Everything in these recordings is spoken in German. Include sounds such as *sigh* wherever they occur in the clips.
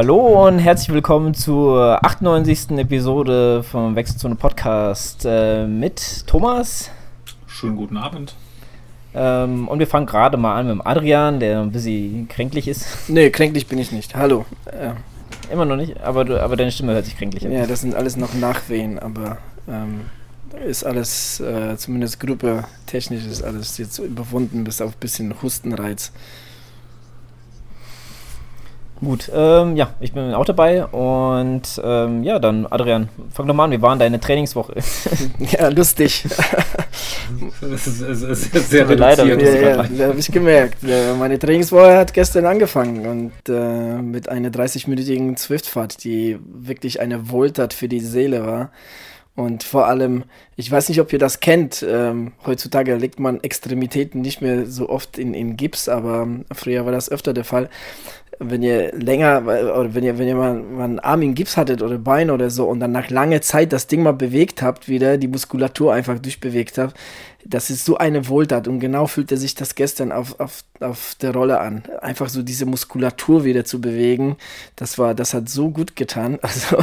Hallo und herzlich willkommen zur 98. Episode vom Wechselzone Podcast äh, mit Thomas. Schönen guten Abend. Ähm, und wir fangen gerade mal an mit dem Adrian, der ein bisschen kränklich ist. Nee, kränklich bin ich nicht. Hallo. Ja. Immer noch nicht, aber, du, aber deine Stimme hört sich kränklich an. Ja, das sind alles noch Nachwehen, aber ähm, ist alles, äh, zumindest Gruppe technisch ist alles jetzt überwunden, bis auf ein bisschen Hustenreiz. Gut, ähm, ja, ich bin auch dabei und ähm, ja, dann Adrian, fang doch mal an, wie war deine Trainingswoche? *laughs* ja, lustig. *laughs* das ist, ist, ist sehr Leider, ja, ja, ja habe ich gemerkt. Meine Trainingswoche hat gestern angefangen und äh, mit einer 30-minütigen Zwiftfahrt, die wirklich eine Wohltat für die Seele war. Und vor allem, ich weiß nicht, ob ihr das kennt, ähm, heutzutage legt man Extremitäten nicht mehr so oft in, in Gips, aber früher war das öfter der Fall wenn ihr länger, oder wenn ihr, wenn ihr mal, mal einen Arm in Gips hattet oder Bein oder so und dann nach langer Zeit das Ding mal bewegt habt, wieder die Muskulatur einfach durchbewegt habt, das ist so eine Wohltat und genau fühlte sich das gestern auf, auf, auf der Rolle an. Einfach so diese Muskulatur wieder zu bewegen, das war, das hat so gut getan. *laughs* Also,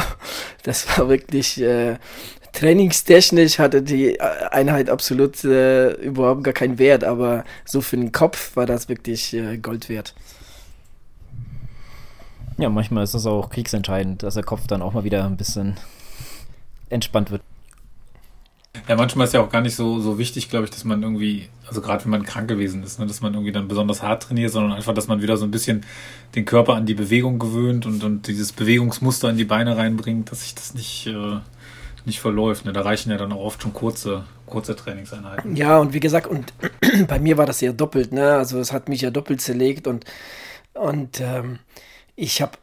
das war wirklich, äh, trainingstechnisch hatte die Einheit absolut äh, überhaupt gar keinen Wert, aber so für den Kopf war das wirklich äh, Gold wert. Ja, manchmal ist das auch kriegsentscheidend, dass der Kopf dann auch mal wieder ein bisschen entspannt wird. Ja, manchmal ist ja auch gar nicht so, so wichtig, glaube ich, dass man irgendwie, also gerade wenn man krank gewesen ist, ne, dass man irgendwie dann besonders hart trainiert, sondern einfach, dass man wieder so ein bisschen den Körper an die Bewegung gewöhnt und, und dieses Bewegungsmuster in die Beine reinbringt, dass sich das nicht, äh, nicht verläuft. Ne? Da reichen ja dann auch oft schon kurze, kurze Trainingseinheiten. Ja, und wie gesagt, und *clears throat* bei mir war das ja doppelt, ne? Also es hat mich ja doppelt zerlegt und, und ähm, ich habe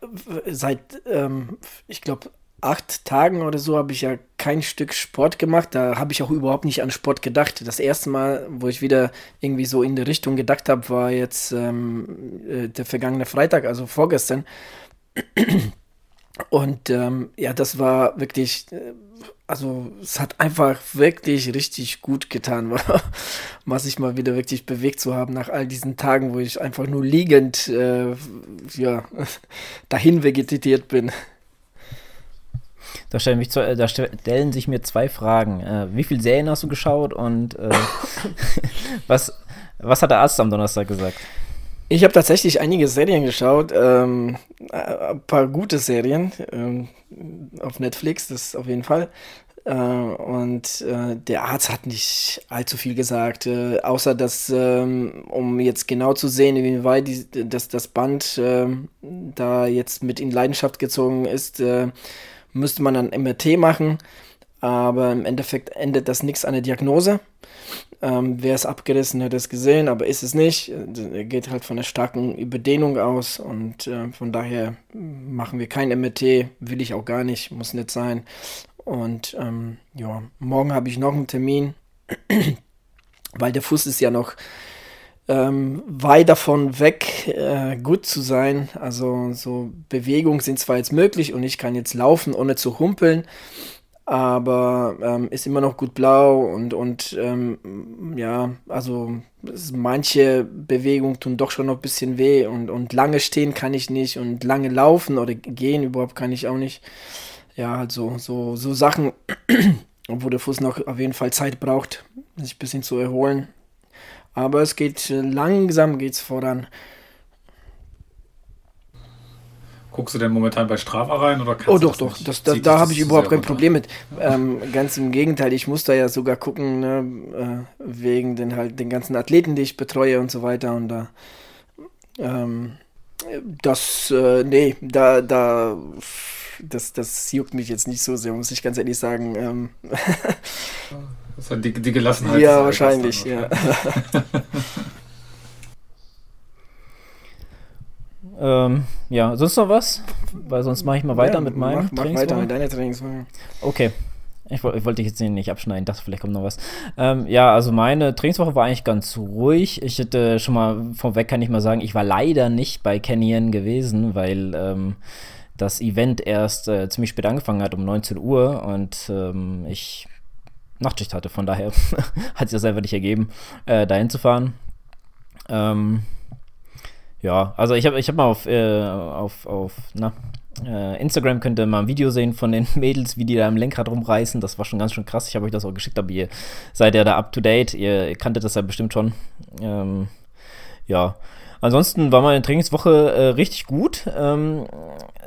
seit, ähm, ich glaube, acht Tagen oder so habe ich ja kein Stück Sport gemacht. Da habe ich auch überhaupt nicht an Sport gedacht. Das erste Mal, wo ich wieder irgendwie so in die Richtung gedacht habe, war jetzt ähm, äh, der vergangene Freitag, also vorgestern. Und ähm, ja, das war wirklich, äh, also es hat einfach wirklich richtig gut getan, *laughs* was ich mal wieder wirklich bewegt zu haben nach all diesen Tagen, wo ich einfach nur liegend äh, ja, *laughs* dahin vegetiert bin. Da stellen, mich zwei, da stellen sich mir zwei Fragen. Äh, wie viele Serien hast du geschaut und äh, *laughs* was, was hat der Arzt am Donnerstag gesagt? Ich habe tatsächlich einige Serien geschaut, ähm, ein paar gute Serien ähm, auf Netflix, das auf jeden Fall. Äh, und äh, der Arzt hat nicht allzu viel gesagt, äh, außer dass, ähm, um jetzt genau zu sehen, inwieweit die, dass das Band ähm, da jetzt mit in Leidenschaft gezogen ist, äh, müsste man dann MRT machen. Aber im Endeffekt endet das nichts an der Diagnose. Ähm, Wäre es abgerissen, hätte es gesehen, aber ist es nicht. Er geht halt von einer starken Überdehnung aus und äh, von daher machen wir kein MRT, will ich auch gar nicht, muss nicht sein. Und ähm, ja, morgen habe ich noch einen Termin, *clears throat* weil der Fuß ist ja noch ähm, weit davon weg, äh, gut zu sein. Also so Bewegungen sind zwar jetzt möglich und ich kann jetzt laufen, ohne zu humpeln aber ähm, ist immer noch gut blau und, und ähm, ja, also manche Bewegungen tun doch schon noch ein bisschen weh und, und lange stehen kann ich nicht und lange laufen oder gehen überhaupt kann ich auch nicht. Ja, halt so, so, Sachen, *clears throat* wo der Fuß noch auf jeden Fall Zeit braucht, sich ein bisschen zu erholen. Aber es geht langsam geht's voran. Guckst du denn momentan bei Strava rein oder kannst Oh doch, doch, das, das, da habe ich überhaupt kein Problem mit. Ähm, ganz im Gegenteil, ich muss da ja sogar gucken, ne, äh, wegen den halt den ganzen Athleten, die ich betreue und so weiter. Und da ähm, das, äh, nee, da, da, das, das juckt mich jetzt nicht so sehr, muss ich ganz ehrlich sagen. Ähm. das hat die, die Gelassenheit. Ja, wahrscheinlich, ja. *laughs* *laughs* Ähm, ja, sonst noch was? Weil sonst mache ich mal weiter ja, mit meinem mach, mach weiter mit deiner Trainingswoche. Okay. Ich, ich wollte dich jetzt nicht abschneiden, dachte, vielleicht kommt noch was. Ähm, ja, also meine Trainingswoche war eigentlich ganz ruhig. Ich hätte schon mal vorweg, kann ich mal sagen, ich war leider nicht bei Canyon gewesen, weil ähm, das Event erst äh, ziemlich spät angefangen hat, um 19 Uhr und ähm, ich Nachtschicht hatte. Von daher hat sich das einfach nicht ergeben, äh, dahin zu fahren. Ähm, ja, also ich habe ich hab mal auf, äh, auf, auf, na, äh, Instagram könnt ihr mal ein Video sehen von den *laughs* Mädels, wie die da im Lenkrad rumreißen. Das war schon ganz schön krass. Ich habe euch das auch geschickt, aber ihr seid ja da up to date. Ihr, ihr kanntet das ja bestimmt schon. Ähm, ja. Ansonsten war meine Trainingswoche äh, richtig gut. Ähm,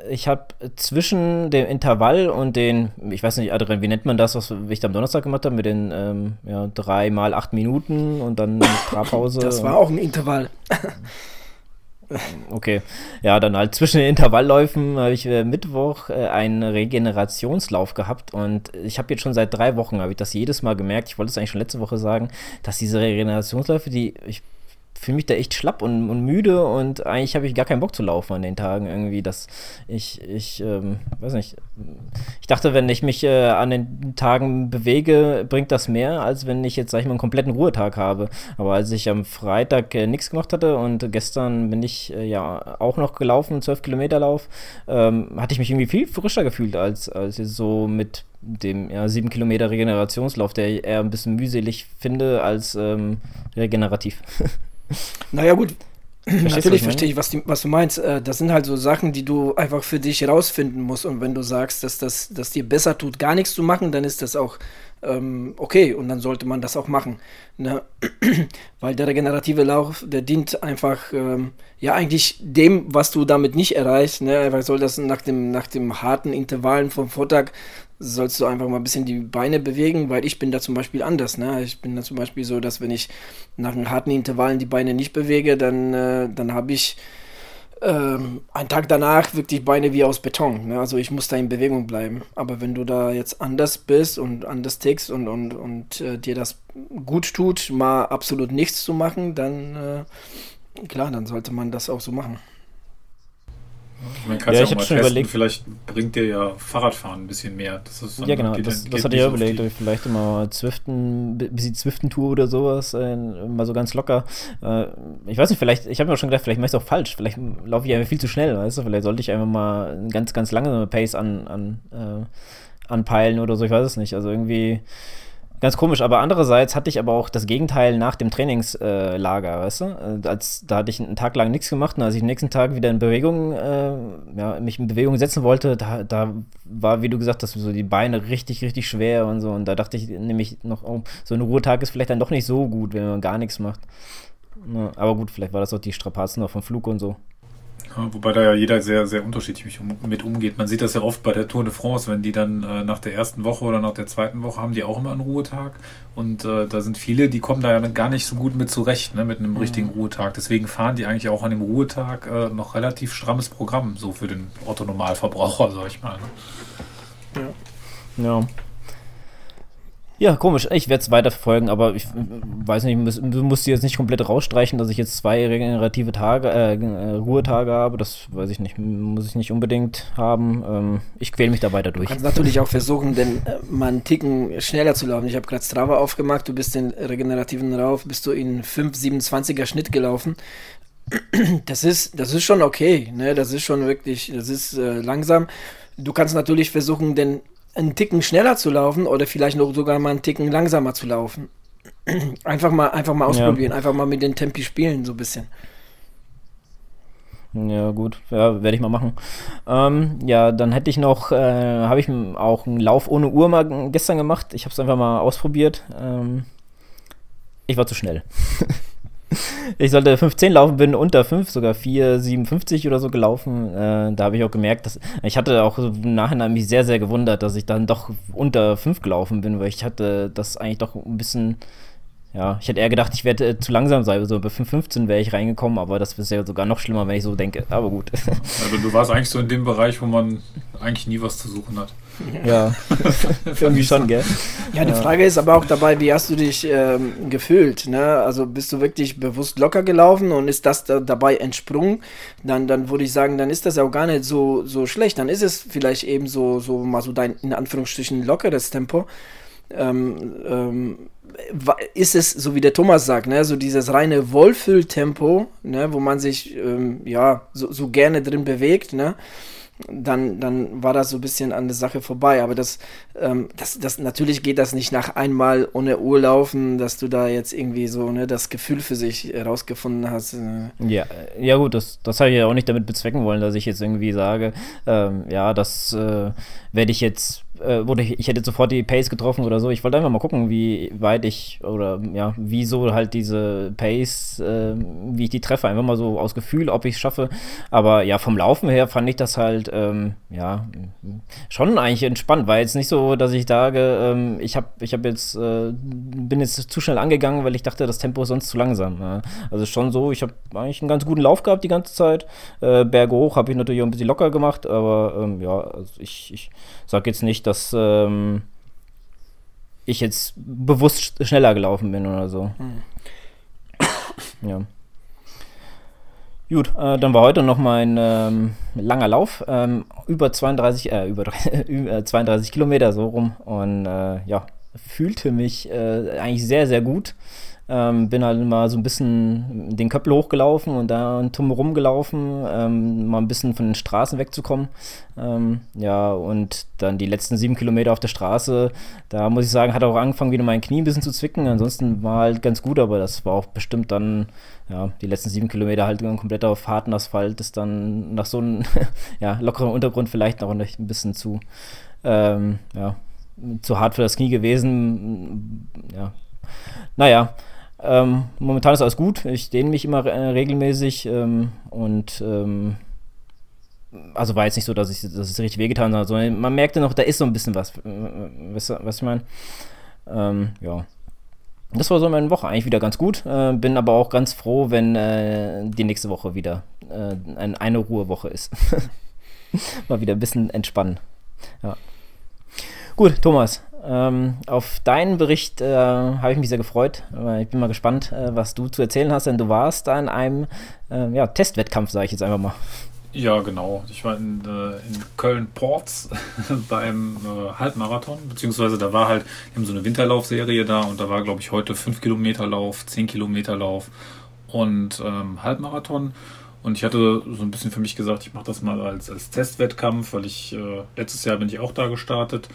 ich habe zwischen dem Intervall und den, ich weiß nicht, Adrian, wie nennt man das, was ich am Donnerstag gemacht habe, mit den ähm, ja, drei mal acht Minuten und dann Trabpause. Das war auch ein Intervall. *laughs* Okay, ja, dann halt zwischen den Intervallläufen habe ich äh, Mittwoch äh, einen Regenerationslauf gehabt und ich habe jetzt schon seit drei Wochen, habe ich das jedes Mal gemerkt, ich wollte es eigentlich schon letzte Woche sagen, dass diese Regenerationsläufe, die, ich fühle mich da echt schlapp und, und müde und eigentlich habe ich gar keinen Bock zu laufen an den Tagen irgendwie, dass ich, ich, ähm, weiß nicht, ich dachte, wenn ich mich äh, an den Tagen bewege, bringt das mehr, als wenn ich jetzt, sag ich mal, einen kompletten Ruhetag habe. Aber als ich am Freitag äh, nichts gemacht hatte und gestern bin ich äh, ja auch noch gelaufen, 12 Kilometer Lauf, ähm, hatte ich mich irgendwie viel frischer gefühlt als, als so mit dem ja, 7 Kilometer Regenerationslauf, der ich eher ein bisschen mühselig finde als ähm, regenerativ. *laughs* Naja, gut. Verstehst Natürlich verstehe ich, was, die, was, du meinst. Äh, das sind halt so Sachen, die du einfach für dich herausfinden musst. Und wenn du sagst, dass das dass dir besser tut, gar nichts zu machen, dann ist das auch ähm, okay. Und dann sollte man das auch machen. Ne? *clears throat* Weil der regenerative Lauf, der dient einfach, ähm, ja, eigentlich dem, was du damit nicht erreichst. Ne? Einfach soll das nach dem, nach dem harten Intervallen vom Vortag sollst du einfach mal ein bisschen die Beine bewegen, weil ich bin da zum Beispiel anders. Ne? Ich bin da zum Beispiel so, dass wenn ich nach einem harten Intervallen die Beine nicht bewege, dann, äh, dann habe ich ähm, einen Tag danach wirklich Beine wie aus Beton. Ne? Also ich muss da in Bewegung bleiben. Aber wenn du da jetzt anders bist und anders tickst und, und, und äh, dir das gut tut, mal absolut nichts zu machen, dann äh, klar, dann sollte man das auch so machen. Man kann ja, auch mal testen, überlegt. vielleicht bringt dir ja Fahrradfahren ein bisschen mehr. Das ja, genau, das, das hatte ich ja überlegt, ich vielleicht immer Zwiften, bisschen Zwiften-Tour oder sowas, äh, mal so ganz locker. Äh, ich weiß nicht, vielleicht, ich habe mir schon gedacht, vielleicht mache ich es auch falsch, vielleicht laufe ich einfach viel zu schnell, weißt du, vielleicht sollte ich einfach mal eine ganz, ganz lange Pace an, an, äh, anpeilen oder so, ich weiß es nicht. Also irgendwie Ganz komisch, aber andererseits hatte ich aber auch das Gegenteil nach dem Trainingslager, äh, weißt du? Äh, als, da hatte ich einen Tag lang nichts gemacht und als ich den nächsten Tag wieder in Bewegung, äh, ja, mich in Bewegung setzen wollte, da, da war, wie du gesagt hast, so die Beine richtig, richtig schwer und so. Und da dachte ich nämlich noch, oh, so ein Ruhetag ist vielleicht dann doch nicht so gut, wenn man gar nichts macht. Ja, aber gut, vielleicht war das auch die Strapazen noch vom Flug und so. Wobei da ja jeder sehr, sehr unterschiedlich mit umgeht. Man sieht das ja oft bei der Tour de France, wenn die dann äh, nach der ersten Woche oder nach der zweiten Woche haben die auch immer einen Ruhetag. Und äh, da sind viele, die kommen da ja gar nicht so gut mit zurecht, ne, mit einem mhm. richtigen Ruhetag. Deswegen fahren die eigentlich auch an dem Ruhetag äh, noch relativ strammes Programm, so für den Otto-Normalverbraucher, sag ich mal. Ne? Ja. Ja. Ja, komisch. Ich werde es weiter verfolgen, aber ich weiß nicht, du musst jetzt nicht komplett rausstreichen, dass ich jetzt zwei regenerative Tage, äh, äh, Ruhetage habe. Das weiß ich nicht, muss ich nicht unbedingt haben. Ähm, ich quäle mich da weiter durch. Du kannst natürlich auch versuchen, den äh, mal einen Ticken schneller zu laufen. Ich habe gerade Strava aufgemacht, du bist den regenerativen Lauf, bist du in 5,27er Schnitt gelaufen. Das ist, das ist schon okay, ne? Das ist schon wirklich, das ist äh, langsam. Du kannst natürlich versuchen, den einen Ticken schneller zu laufen oder vielleicht noch sogar mal einen Ticken langsamer zu laufen. *clears throat* Einfach mal, einfach mal ausprobieren, ja. einfach mal mit den Tempi spielen, so ein bisschen. Ja, gut, ja, werde ich mal machen. Ähm, ja, dann hätte ich noch, äh, habe ich auch einen Lauf ohne Uhr mal gestern gemacht. Ich habe es einfach mal ausprobiert. Ähm, ich war zu schnell. *laughs* *laughs* ich sollte 5,10 laufen, bin unter 5, sogar 4,57 oder so gelaufen. Äh, da habe ich auch gemerkt, dass ich hatte auch im Nachhinein mich sehr, sehr gewundert, dass ich dann doch unter 5 gelaufen bin, weil ich hatte das eigentlich doch ein bisschen ja, ich hätte eher gedacht, ich werde äh, zu langsam sein. So bei 5,15 wäre ich reingekommen, aber das ist ja sogar noch schlimmer, wenn ich so denke. Aber gut. Also du warst eigentlich so in dem Bereich, wo man eigentlich nie was zu suchen hat. Ja, *laughs* irgendwie schon, gell? Ja, die Frage ist aber auch dabei, wie hast du dich ähm, gefühlt? Ne? Also bist du wirklich bewusst locker gelaufen und ist das da dabei entsprungen? Dann, dann würde ich sagen, dann ist das auch gar nicht so, so schlecht. Dann ist es vielleicht eben so, so mal so dein, in Anführungsstrichen, lockeres Tempo. Ähm, ähm, ist es, so wie der Thomas sagt, ne, so dieses reine Wohlfühltempo, ne, wo man sich ähm, ja so, so, gerne drin bewegt, ne, dann, dann war das so ein bisschen an der Sache vorbei. Aber das, ähm, das, das, natürlich geht das nicht nach einmal ohne Uhr laufen, dass du da jetzt irgendwie so ne, das Gefühl für sich herausgefunden hast. Äh. Ja, ja gut, das, das habe ich ja auch nicht damit bezwecken wollen, dass ich jetzt irgendwie sage, ähm, ja, das äh, werde ich jetzt äh, oder ich hätte sofort die Pace getroffen oder so. Ich wollte einfach mal gucken, wie weit ich oder ja, wieso halt diese Pace, äh, wie ich die treffe. Einfach mal so aus Gefühl, ob ich es schaffe. Aber ja, vom Laufen her fand ich das halt, ähm, ja, schon eigentlich entspannt. War jetzt nicht so, dass ich sage, ähm, ich habe ich hab jetzt, äh, bin jetzt zu schnell angegangen, weil ich dachte, das Tempo ist sonst zu langsam. Ja. Also schon so, ich habe eigentlich einen ganz guten Lauf gehabt die ganze Zeit. Äh, Berge hoch habe ich natürlich auch ein bisschen locker gemacht, aber ähm, ja, also ich, ich sage jetzt nicht, dass ähm, ich jetzt bewusst schneller gelaufen bin oder so. Hm. Ja. Gut, äh, dann war heute noch mein ähm, langer Lauf, ähm, über 32, äh, über, *laughs* über 32 Kilometer so rum und äh, ja, fühlte mich äh, eigentlich sehr, sehr gut. Ähm, bin halt mal so ein bisschen den Köppel hochgelaufen und da ein Turm rumgelaufen, ähm, mal ein bisschen von den Straßen wegzukommen. Ähm, ja, und dann die letzten sieben Kilometer auf der Straße, da muss ich sagen, hat auch angefangen, wieder mein Knie ein bisschen zu zwicken. Ansonsten war halt ganz gut, aber das war auch bestimmt dann, ja, die letzten sieben Kilometer halt komplett auf harten Asphalt, ist dann nach so einem *laughs* ja, lockeren Untergrund vielleicht noch ein bisschen zu, ähm, ja, zu hart für das Knie gewesen. Ja, naja, ähm, momentan ist alles gut. Ich dehne mich immer äh, regelmäßig ähm, und ähm, also war jetzt nicht so, dass, ich, dass es richtig wehgetan hat, sondern man merkte noch, da ist so ein bisschen was. Weißt du, was ich meine? Ähm, ja. Das war so meine Woche eigentlich wieder ganz gut. Äh, bin aber auch ganz froh, wenn äh, die nächste Woche wieder äh, ein, eine Ruhewoche ist. *laughs* Mal wieder ein bisschen entspannen. Ja. Gut, Thomas, ähm, auf deinen Bericht äh, habe ich mich sehr gefreut. Ich bin mal gespannt, äh, was du zu erzählen hast, denn du warst da in einem äh, ja, Testwettkampf, sage ich jetzt einfach mal. Ja, genau. Ich war in, äh, in Köln-Ports *laughs* beim äh, Halbmarathon, beziehungsweise da war halt, wir haben so eine Winterlaufserie da und da war, glaube ich, heute 5 Kilometer Lauf, 10 Kilometer Lauf und ähm, Halbmarathon. Und ich hatte so ein bisschen für mich gesagt, ich mache das mal als, als Testwettkampf, weil ich äh, letztes Jahr bin ich auch da gestartet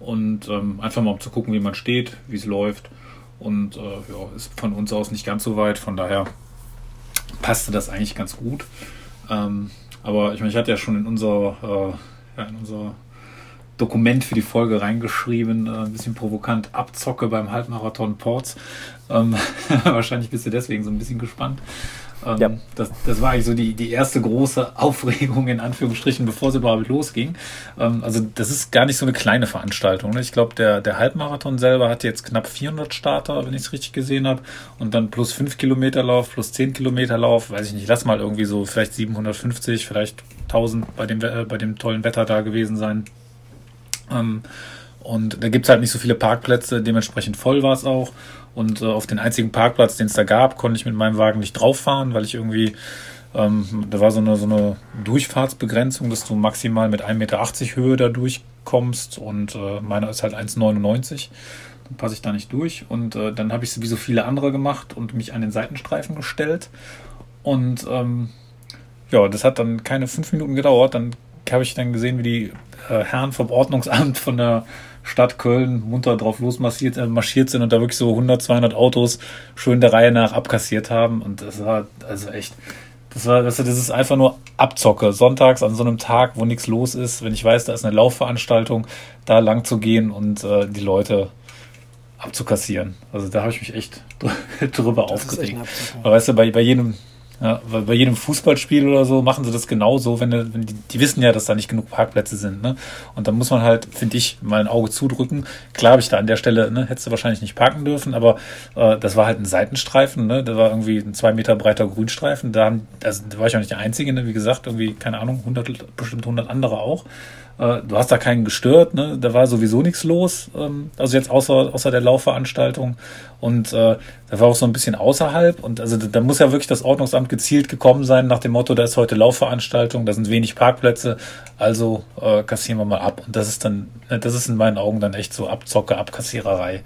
und ähm, einfach mal um zu gucken, wie man steht, wie es läuft. Und äh, ja, ist von uns aus nicht ganz so weit, von daher passte das eigentlich ganz gut. Ähm, aber ich meine, ich hatte ja schon in unser, äh, ja, in unser Dokument für die Folge reingeschrieben, äh, ein bisschen provokant, Abzocke beim Halbmarathon Ports. Ähm, *laughs* wahrscheinlich bist du deswegen so ein bisschen gespannt. Ähm, ja. das, das war eigentlich so die, die erste große *laughs* Aufregung in Anführungsstrichen, bevor es überhaupt losging. Ähm, also das ist gar nicht so eine kleine Veranstaltung. Ne? Ich glaube, der, der Halbmarathon selber hat jetzt knapp 400 Starter, wenn ich es richtig gesehen habe. Und dann plus 5 Kilometer Lauf, plus 10 Kilometer Lauf, weiß ich nicht, lass mal irgendwie so vielleicht 750, vielleicht 1000 bei dem, äh, bei dem tollen Wetter da gewesen sein. Ähm, und da gibt es halt nicht so viele Parkplätze, dementsprechend voll war es auch. Und äh, auf den einzigen Parkplatz, den es da gab, konnte ich mit meinem Wagen nicht drauf fahren, weil ich irgendwie, ähm, da war so eine, so eine Durchfahrtsbegrenzung, dass du maximal mit 1,80 Meter Höhe da durchkommst und äh, meiner ist halt 1,99 dann passe ich da nicht durch. Und äh, dann habe ich es wie so viele andere gemacht und mich an den Seitenstreifen gestellt. Und ähm, ja, das hat dann keine fünf Minuten gedauert. Dann habe ich dann gesehen, wie die äh, Herren vom Ordnungsamt von der Stadt Köln munter drauf losmarschiert äh, marschiert sind und da wirklich so 100, 200 Autos schön der Reihe nach abkassiert haben. Und das war also echt, das war, das ist einfach nur Abzocke. Sonntags an so einem Tag, wo nichts los ist, wenn ich weiß, da ist eine Laufveranstaltung, da lang zu gehen und äh, die Leute abzukassieren. Also da habe ich mich echt *laughs* drüber das aufgeregt. Aber weißt du, bei, bei jedem, ja, weil bei jedem Fußballspiel oder so machen sie das genauso, wenn, wenn die, die wissen ja, dass da nicht genug Parkplätze sind. Ne? Und da muss man halt, finde ich, mal ein Auge zudrücken. Klar habe ich da an der Stelle, ne, hättest du wahrscheinlich nicht parken dürfen, aber äh, das war halt ein Seitenstreifen, ne? Da war irgendwie ein zwei Meter breiter Grünstreifen. Da, haben, also, da war ich auch nicht der Einzige, ne? wie gesagt, irgendwie, keine Ahnung, 100, bestimmt 100 andere auch. Äh, du hast da keinen gestört, ne? Da war sowieso nichts los, ähm, also jetzt außer, außer der Laufveranstaltung. Und äh, da war auch so ein bisschen außerhalb. Und also da muss ja wirklich das Ordnungsamt gezielt gekommen sein nach dem Motto, da ist heute Laufveranstaltung, da sind wenig Parkplätze, also äh, kassieren wir mal ab. Und das ist dann, ne, das ist in meinen Augen dann echt so Abzocke, Abkassiererei.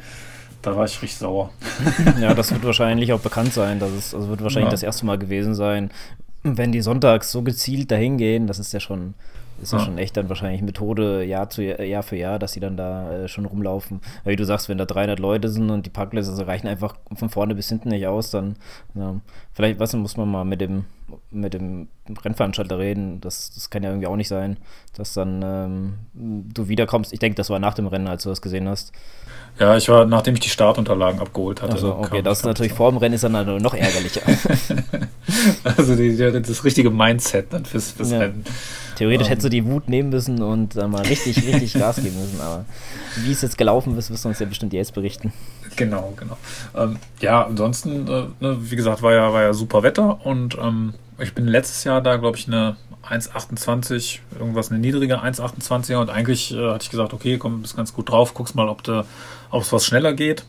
Da war ich richtig sauer. *laughs* ja, das wird wahrscheinlich auch bekannt sein. Das ist, also wird wahrscheinlich ja. das erste Mal gewesen sein, wenn die sonntags so gezielt dahin gehen. Das ist ja schon ist ja, ja, schon echt dann wahrscheinlich Methode Jahr, zu Jahr, für Jahr, dass sie dann da äh, schon rumlaufen. Weil wie du sagst, wenn da 300 Leute sind und die Parkplätze reichen einfach von vorne bis hinten nicht aus, dann ja, vielleicht, was muss man mal mit dem mit dem Rennveranstalter reden. Das, das kann ja irgendwie auch nicht sein, dass dann ähm, du wiederkommst. Ich denke, das war nach dem Rennen, als du das gesehen hast. Ja, ich war, nachdem ich die Startunterlagen abgeholt hatte. Also, okay, das ist natürlich vor dem Rennen ist dann noch ärgerlicher. *laughs* also die, das richtige Mindset dann fürs, fürs ja. Rennen. Theoretisch um. hättest du die Wut nehmen müssen und äh, mal richtig, richtig Gas geben müssen, aber wie es jetzt gelaufen ist, wirst du uns ja bestimmt jetzt berichten. Genau, genau. Ähm, ja, ansonsten, äh, ne, wie gesagt, war ja, war ja super Wetter und ähm, ich bin letztes Jahr da, glaube ich, eine 1,28, irgendwas eine niedrige 1,28er und eigentlich äh, hatte ich gesagt, okay, komm, bist ganz gut drauf, guckst mal, ob es was schneller geht.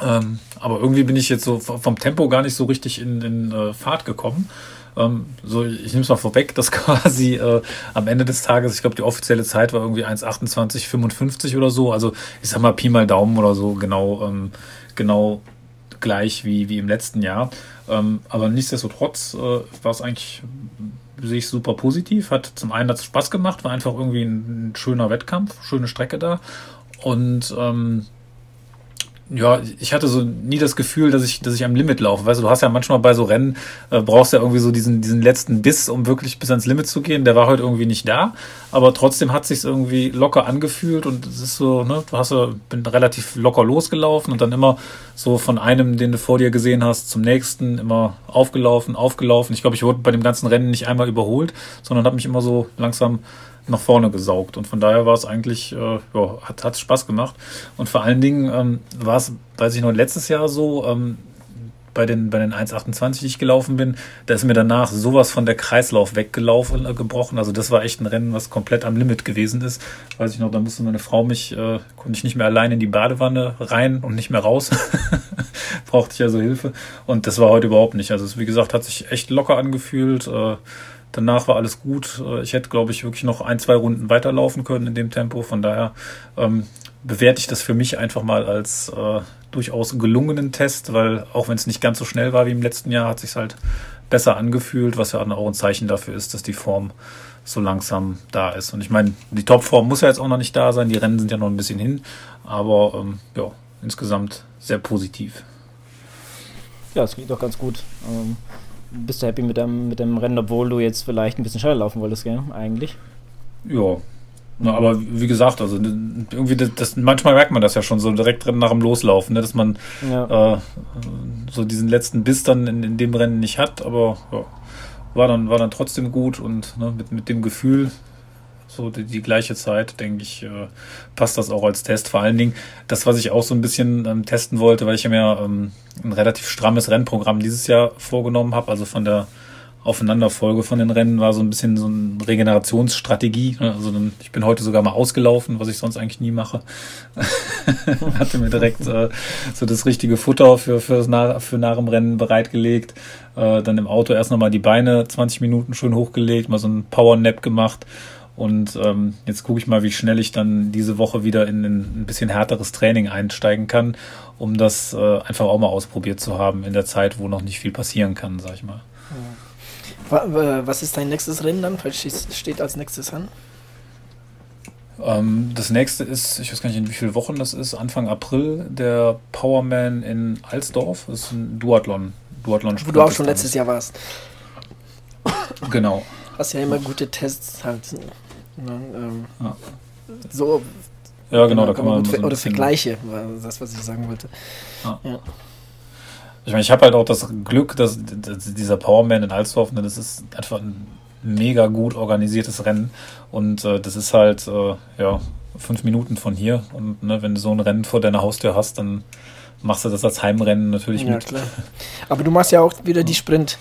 Ähm, aber irgendwie bin ich jetzt so vom Tempo gar nicht so richtig in, in äh, Fahrt gekommen. Ähm, so, ich nehme es mal vorweg, dass *laughs* quasi äh, am Ende des Tages, ich glaube, die offizielle Zeit war irgendwie 1,28,55 oder so. Also ich sag mal Pi mal Daumen oder so, genau, ähm, genau gleich wie, wie im letzten Jahr. Ähm, aber nichtsdestotrotz äh, war es eigentlich, sehe super positiv. Hat zum einen hat Spaß gemacht, war einfach irgendwie ein, ein schöner Wettkampf, schöne Strecke da. Und ähm, ja, ich hatte so nie das Gefühl, dass ich, dass ich am Limit laufe. Weißt du, du hast ja manchmal bei so Rennen, äh, brauchst ja irgendwie so diesen, diesen letzten Biss, um wirklich bis ans Limit zu gehen. Der war heute irgendwie nicht da, aber trotzdem hat sich irgendwie locker angefühlt und es ist so, ne, du hast ja, bin relativ locker losgelaufen und dann immer so von einem, den du vor dir gesehen hast, zum nächsten immer aufgelaufen, aufgelaufen. Ich glaube, ich wurde bei dem ganzen Rennen nicht einmal überholt, sondern habe mich immer so langsam nach vorne gesaugt. Und von daher war es eigentlich, äh, ja, hat, hat Spaß gemacht. Und vor allen Dingen ähm, war es, weiß ich noch, letztes Jahr so, ähm, bei den, bei den 1,28, die ich gelaufen bin, da ist mir danach sowas von der Kreislauf weggelaufen, äh, gebrochen. Also das war echt ein Rennen, was komplett am Limit gewesen ist. Weiß ich noch, da musste meine Frau mich, äh, konnte ich nicht mehr allein in die Badewanne rein und nicht mehr raus. *laughs* Brauchte ich also Hilfe. Und das war heute überhaupt nicht. Also es, wie gesagt, hat sich echt locker angefühlt. Äh, Danach war alles gut. Äh, ich hätte, glaube ich, wirklich noch ein, zwei Runden weiterlaufen können in dem Tempo. Von daher ähm, bewerte ich das für mich einfach mal als äh, durchaus gelungenen Test, weil auch wenn es nicht ganz so schnell war wie im letzten Jahr, hat sich halt besser angefühlt, was ja auch ein Zeichen dafür ist, dass die Form so langsam da ist. Und ich meine, die Topform muss ja jetzt auch noch nicht da sein, die Rennen sind ja noch ein bisschen hin, aber ähm, ja, insgesamt sehr positiv. Ja, es klingt doch ganz gut. Ähm, bist du happy mit dem, mit dem Rennen, obwohl du jetzt vielleicht ein bisschen schneller laufen wolltest, gell? Eigentlich? Ja. Na, aber wie gesagt, also irgendwie das, das, manchmal merkt man das ja schon so direkt drin nach dem Loslaufen, ne, dass man ja. äh, so diesen letzten Biss dann in, in dem Rennen nicht hat, aber ja, war dann war dann trotzdem gut und ne, mit, mit dem Gefühl, so die, die gleiche Zeit, denke ich, äh, passt das auch als Test. Vor allen Dingen das, was ich auch so ein bisschen ähm, testen wollte, weil ich mir ähm, ein relativ strammes Rennprogramm dieses Jahr vorgenommen habe, also von der Aufeinanderfolge von den Rennen war so ein bisschen so eine Regenerationsstrategie. Ne? Also ich bin heute sogar mal ausgelaufen, was ich sonst eigentlich nie mache. *laughs* Hatte mir direkt äh, so das richtige Futter für, für, nach, für nach dem Rennen bereitgelegt. Äh, dann im Auto erst nochmal die Beine 20 Minuten schön hochgelegt, mal so ein Power Nap gemacht und ähm, jetzt gucke ich mal, wie schnell ich dann diese Woche wieder in ein, bisschen härteres Training einsteigen kann, um das äh, einfach auch mal ausprobiert zu haben in der Zeit, wo noch nicht viel passieren kann, sag ich mal. Was ist dein nächstes Rennen dann? Was steht als nächstes an? Ähm, das nächste ist, ich weiß gar nicht, in wie vielen Wochen das ist, Anfang April, der Powerman in Alsdorf. Das ist ein Duathlon. Duathlon Wo du auch schon letztes Jahr warst. Genau. Hast ja immer gute Tests halt. Ne, ähm, ja. So. Ja, genau, da kann man. So oder Vergleiche, war das, was ich sagen wollte. Ja. ja. Ich meine, ich habe halt auch das Glück, dass, dass dieser Powerman in Alsdorf, ne, das ist einfach ein mega gut organisiertes Rennen und äh, das ist halt, äh, ja, fünf Minuten von hier und ne, wenn du so ein Rennen vor deiner Haustür hast, dann machst du das als Heimrennen natürlich ja, mit. Klar. Aber du machst ja auch wieder die Sprint.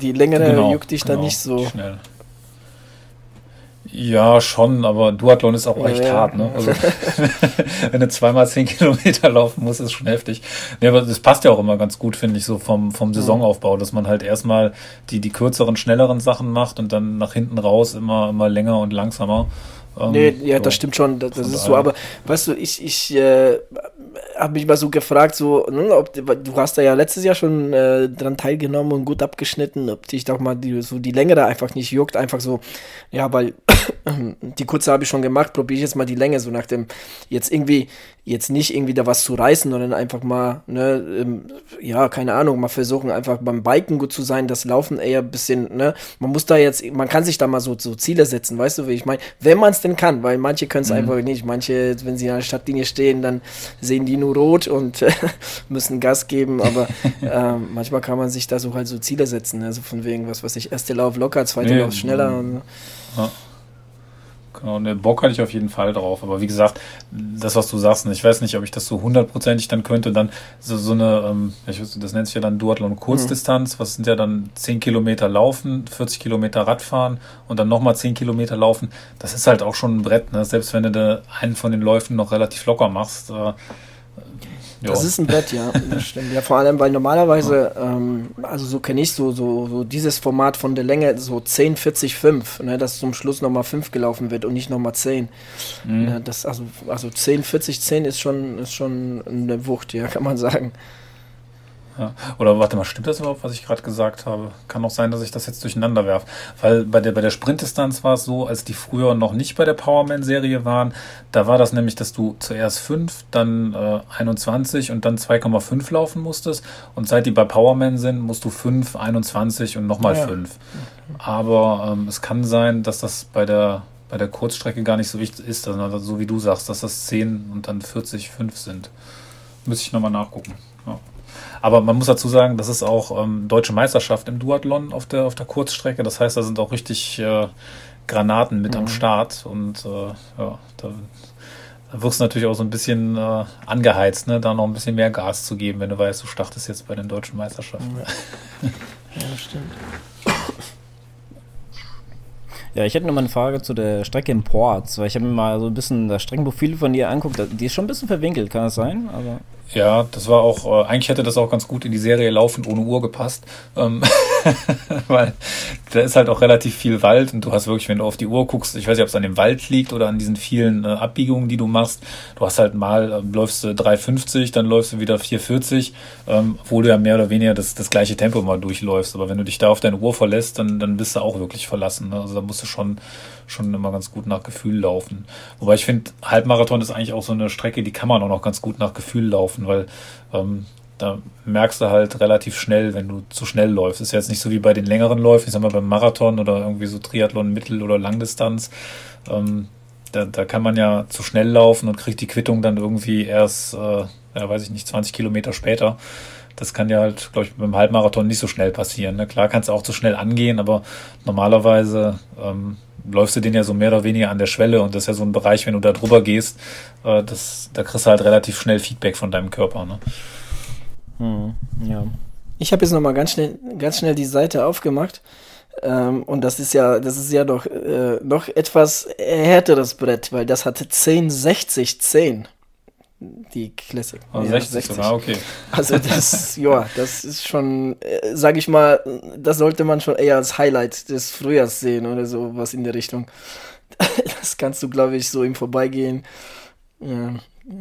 Die längere genau, juckt dich genau, dann nicht so. Schnell. Ja, schon, aber Duathlon ist auch ja, echt ja. hart, ne? Also, *laughs* *laughs* wenn du zweimal zehn *laughs* Kilometer laufen musst, ist schon heftig. Nee, aber das passt ja auch immer ganz gut, finde ich, so vom, vom Saisonaufbau, dass man halt erstmal die, die kürzeren, schnelleren Sachen macht und dann nach hinten raus immer, immer länger und langsamer. Ähm, nee, ja, so. das stimmt schon, das, das ist so, aber weißt du, ich, ich äh, habe mich mal so gefragt, so, ne, ob du hast da ja letztes Jahr schon äh, dran teilgenommen und gut abgeschnitten, ob dich doch mal die, so die Länge da einfach nicht juckt, einfach so, ja, weil *clears throat* die kurze habe ich schon gemacht, probiere ich jetzt mal die Länge, so nach dem, jetzt irgendwie, jetzt nicht irgendwie da was zu reißen, sondern einfach mal, ne, ähm, ja, keine Ahnung, mal versuchen, einfach beim Biken gut zu sein, das Laufen eher ein bisschen, ne, man muss da jetzt, man kann sich da mal so, so Ziele setzen, weißt du, wie ich meine, wenn man es denn kann, weil manche können es mhm. einfach nicht, manche, wenn sie an der Stadtlinie stehen, dann sehen die nur rot und *laughs* müssen Gas geben, aber *laughs* äh, manchmal kann man sich da so halt so Ziele setzen, also von wegen, was weiß ich, erste Lauf locker, zweite nee, Lauf schneller und, ja. Genau, ne, Bock hatte ich auf jeden Fall drauf. Aber wie gesagt, das, was du sagst, ne, ich weiß nicht, ob ich das so hundertprozentig dann könnte, dann so, so eine, ähm, ich weiß, das nennt sich ja dann Duathlon Kurzdistanz, mhm. was sind ja dann 10 Kilometer laufen, 40 Kilometer Radfahren und dann nochmal 10 Kilometer laufen. Das ist halt auch schon ein Brett, ne? Selbst wenn du da einen von den Läufen noch relativ locker machst, äh, das ist ein Bett, ja, *laughs* das stimmt. Ja, vor allem, weil normalerweise, ähm, also so kenne ich so, so, so dieses Format von der Länge, so 10, 40, 5, ne, dass zum Schluss nochmal 5 gelaufen wird und nicht nochmal 10. Mhm. Ja, das, also, also 10, 40, 10 ist schon, ist schon eine Wucht, ja, kann man sagen. Ja. Oder warte mal, stimmt das überhaupt, was ich gerade gesagt habe? Kann auch sein, dass ich das jetzt durcheinander werfe. Weil bei der, bei der Sprintdistanz war es so, als die früher noch nicht bei der Powerman-Serie waren, da war das nämlich, dass du zuerst 5, dann äh, 21 und dann 2,5 laufen musstest. Und seit die bei Powerman sind, musst du 5, 21 und nochmal ja. 5. Aber ähm, es kann sein, dass das bei der, bei der Kurzstrecke gar nicht so wichtig ist, also so wie du sagst, dass das 10 und dann 40, 5 sind. Müsste ich nochmal nachgucken. Aber man muss dazu sagen, das ist auch ähm, deutsche Meisterschaft im Duathlon auf der, auf der Kurzstrecke. Das heißt, da sind auch richtig äh, Granaten mit mhm. am Start. Und äh, ja, da, da wirst du natürlich auch so ein bisschen äh, angeheizt, ne? da noch ein bisschen mehr Gas zu geben, wenn du weißt, du startest jetzt bei den deutschen Meisterschaften. Ja, *laughs* ja stimmt. Ja, ich hätte noch mal eine Frage zu der Strecke in Ports, weil ich habe mir mal so ein bisschen das Streckenprofil von dir anguckt. Die ist schon ein bisschen verwinkelt, kann das sein? Aber ja, das war auch, äh, eigentlich hätte das auch ganz gut in die Serie laufend ohne Uhr gepasst, ähm, *laughs* *laughs* weil da ist halt auch relativ viel Wald und du hast wirklich, wenn du auf die Uhr guckst, ich weiß nicht, ob es an dem Wald liegt oder an diesen vielen äh, Abbiegungen, die du machst, du hast halt mal, äh, läufst du 3,50, dann läufst du wieder 4,40, ähm, obwohl du ja mehr oder weniger das, das gleiche Tempo mal durchläufst, aber wenn du dich da auf deine Uhr verlässt, dann, dann bist du auch wirklich verlassen, ne? also da musst du schon schon immer ganz gut nach Gefühl laufen. Wobei ich finde, Halbmarathon ist eigentlich auch so eine Strecke, die kann man auch noch ganz gut nach Gefühl laufen, weil ähm, da merkst du halt relativ schnell, wenn du zu schnell läufst. Ist ja jetzt nicht so wie bei den längeren Läufen, ich sag mal beim Marathon oder irgendwie so Triathlon, Mittel- oder Langdistanz. Ähm, da, da kann man ja zu schnell laufen und kriegt die Quittung dann irgendwie erst, äh, ja, weiß ich nicht, 20 Kilometer später. Das kann ja halt, glaube ich, beim Halbmarathon nicht so schnell passieren. Ne? Klar kannst du auch zu schnell angehen, aber normalerweise ähm, läufst du den ja so mehr oder weniger an der Schwelle und das ist ja so ein Bereich, wenn du da drüber gehst, äh, das, da kriegst du halt relativ schnell Feedback von deinem Körper. Ne? Hm, ja. Ich habe jetzt nochmal ganz schnell, ganz schnell die Seite aufgemacht. Ähm, und das ist ja, das ist ja doch äh, noch etwas härteres Brett, weil das hatte 10, 60, 10 die Classic. Oh, ja, 60, 60 sogar, okay. *laughs* Also das, ja, das ist schon, äh, sage ich mal, das sollte man schon eher als Highlight des Frühjahrs sehen oder so was in der Richtung. *laughs* Das kannst du, glaube ich, so im Vorbeigehen. Ja,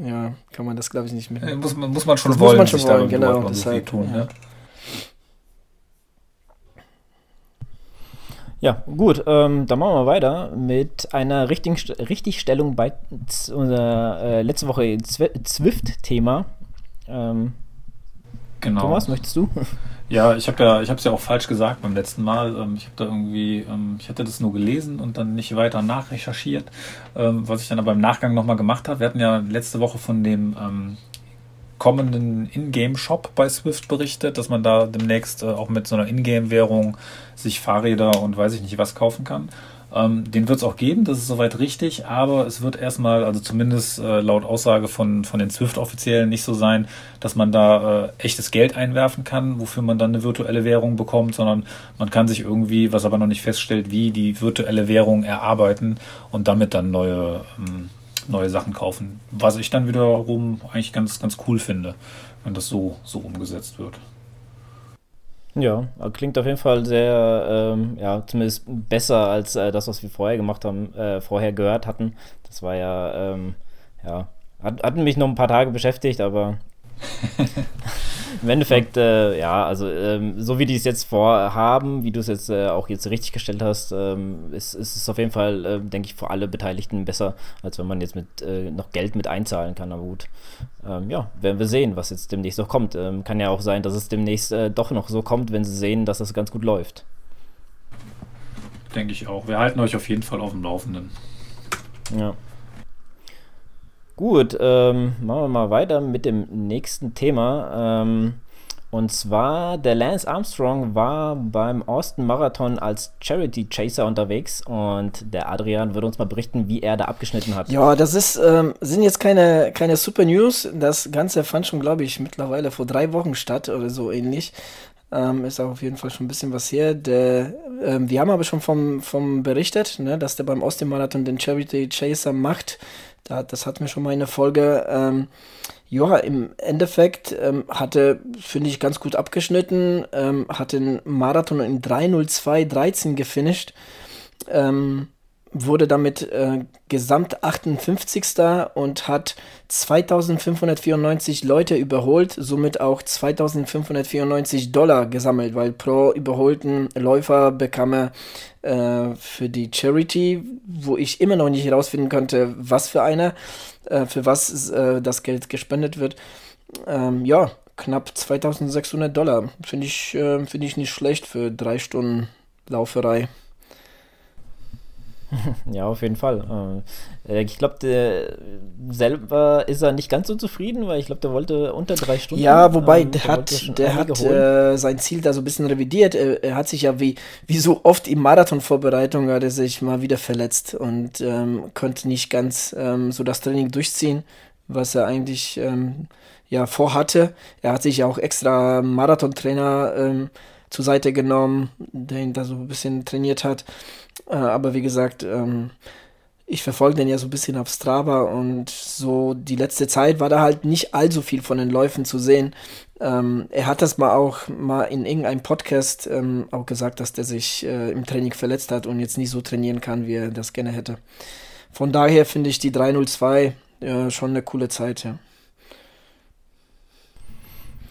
ja, kann man das, glaube ich, nicht mehr. Ja, muss, muss man schon das wollen, muss man schon wollen, genau. Deshalb, so tun, ja. ja. Ja, gut, ähm, dann machen wir weiter mit einer richtigen Richtigstellung bei unser äh, letzte Woche Zwift-Thema. Ähm, genau. Thomas, möchtest du? Ja, ich habe ja, ich habe es ja auch falsch gesagt beim letzten Mal. Ähm, ich habe da irgendwie, ähm, ich hatte das nur gelesen und dann nicht weiter nachrecherchiert, ähm, was ich dann aber im Nachgang nochmal gemacht habe. Wir hatten ja letzte Woche von dem kommenden Ingame-Shop bei Swift berichtet, dass man da demnächst äh, auch mit so einer Ingame-Währung sich Fahrräder und weiß ich nicht was kaufen kann. Ähm, den wird es auch geben, das ist soweit richtig, aber es wird erstmal, also zumindest äh, laut Aussage von, von den Swift-Offiziellen nicht so sein, dass man da äh, echtes Geld einwerfen kann, wofür man dann eine virtuelle Währung bekommt, sondern man kann sich irgendwie, was aber noch nicht feststellt, wie die virtuelle Währung erarbeiten und damit dann neue ähm, neue Sachen kaufen. Was ich dann wiederum eigentlich ganz, ganz cool finde, wenn das so, so umgesetzt wird. Ja, klingt auf jeden Fall sehr, ähm, ja, zumindest besser als äh, das, was wir vorher gemacht haben, äh, vorher gehört hatten. Das war ja, ähm, ja, hat, hat mich noch ein paar Tage beschäftigt, aber im Endeffekt, äh, ja, also ähm, so wie die es jetzt vorhaben, wie du es jetzt äh, auch jetzt richtig gestellt hast, ähm, ist, ist es auf jeden Fall, äh, denke ich, für alle Beteiligten besser, als wenn man jetzt mit äh, noch Geld mit einzahlen kann. Aber gut, ähm, ja, werden wir sehen, was jetzt demnächst noch kommt. Ähm, kann ja auch sein, dass es demnächst äh, doch noch so kommt, wenn sie sehen, dass das ganz gut läuft. Denke ich auch. Wir halten euch auf jeden Fall auf dem Laufenden. Ja. Gut, ähm, machen wir mal weiter mit dem nächsten Thema. Ähm, und zwar, der Lance Armstrong war beim Austin Marathon als Charity Chaser unterwegs und der Adrian würde uns mal berichten, wie er da abgeschnitten hat. Ja, das ist, ähm, sind jetzt keine, keine Super News. Das Ganze fand schon, glaube ich, mittlerweile vor drei Wochen statt oder so ähnlich. Ähm, ist auch auf jeden Fall schon ein bisschen was her. Der, ähm, wir haben aber schon vom, vom berichtet, ne, dass der beim Austin Marathon den Charity Chaser macht. Da, das hatten wir schon mal in der Folge. Ähm, ja, im Endeffekt ähm, hatte, finde ich, ganz gut abgeschnitten, ähm, hat den Marathon in 3.02.13 gefinisht. Ähm, wurde damit äh, gesamt 58. und hat 2594 Leute überholt, somit auch 2594 Dollar gesammelt, weil pro überholten Läufer bekam er äh, für die Charity, wo ich immer noch nicht herausfinden konnte, was für eine, äh, für was äh, das Geld gespendet wird. Ähm, ja, knapp 2600 Dollar. Finde ich, äh, find ich nicht schlecht für drei Stunden Lauferei. *laughs* Ja, auf jeden Fall. Äh, ich glaube, selber ist er nicht ganz so zufrieden, weil ich glaube, der wollte unter drei Stunden. Ja, wobei ähm, der, der hat, der hat äh, sein Ziel da so ein bisschen revidiert. Er, er, hat sich ja wie, wie so oft in Marathonvorbereitung hat er sich mal wieder verletzt und ähm, konnte nicht ganz ähm, so das Training durchziehen, was er eigentlich ähm, ja vorhatte. Er hat sich ja auch extra Marathontrainer ähm, zur Seite genommen, der ihn da so ein bisschen trainiert hat. Äh, aber wie gesagt, ähm, ich verfolge den ja so ein bisschen auf Strava und so die letzte Zeit war da halt nicht allzu viel von den Läufen zu sehen. Ähm, er hat das mal auch mal in irgendeinem Podcast ähm, auch gesagt, dass der sich äh, im Training verletzt hat und jetzt nicht so trainieren kann, wie er das gerne hätte. Von daher finde ich die 302 ja, schon eine coole Zeit, ja.